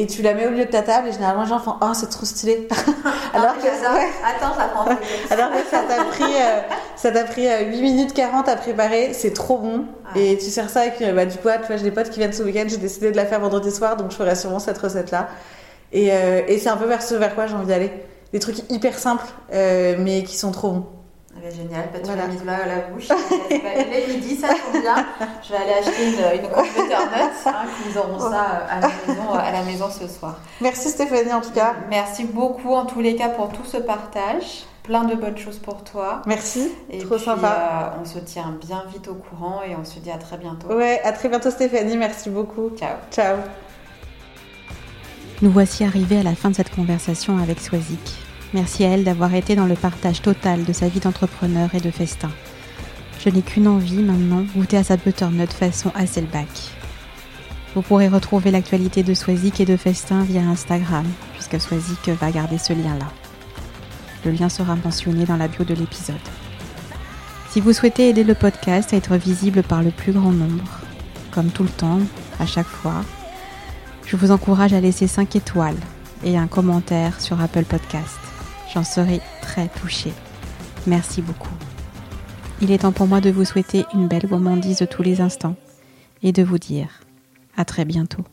C: et tu la mets au milieu de ta table et généralement les gens font Ah, c'est trop stylé. [laughs] alors,
A: Ah,
C: que,
A: j'adore.
C: ouais,
A: Attends, ça prend.
C: alors que ça t'a pris, euh, ça t'a pris euh, 8 minutes 40 à préparer, c'est trop bon. Et tu sers ça avec, euh, bah, du coup, tu vois, j'ai des potes qui viennent ce week-end, j'ai décidé de la faire vendredi soir, donc je ferai sûrement cette recette-là. Et, euh, et c'est un peu vers ce vers quoi j'ai envie d'aller. Des trucs hyper simples, euh, mais qui sont trop bons.
A: Ben, génial, bah, tu
C: Voilà.
A: m'as mis là à la bouche. Il est midi, ça tombe bien. Je vais aller acheter une, une courge butternut. Hein, qu'ils auront ça euh, à la, maison, à la maison ce soir.
C: Merci Stéphanie en tout cas.
A: Merci beaucoup en tous les cas pour tout ce partage. Plein de bonnes choses pour toi.
C: Merci,
A: Et
C: trop
A: puis,
C: sympa.
A: euh, on se tient bien vite au courant et on se dit à très bientôt.
C: Ouais, à très bientôt Stéphanie, merci beaucoup.
A: Ciao.
C: Ciao.
D: Nous voici arrivés à la fin de cette conversation avec Swazik. Merci à elle d'avoir été dans le partage total de sa vie d'entrepreneur et de festin. Je n'ai qu'une envie maintenant, goûter à sa butternut façon Hasselback. Vous pourrez retrouver l'actualité de Swazik et de Festin via Instagram, puisque Swazik va garder ce lien-là. Le lien sera mentionné dans la bio de l'épisode. Si vous souhaitez aider le podcast à être visible par le plus grand nombre, comme tout le temps, à chaque fois, je vous encourage à laisser 5 étoiles et un commentaire sur Apple Podcast. J'en serai très touchée. Merci beaucoup. Il est temps pour moi de vous souhaiter une belle gourmandise de tous les instants et de vous dire à très bientôt.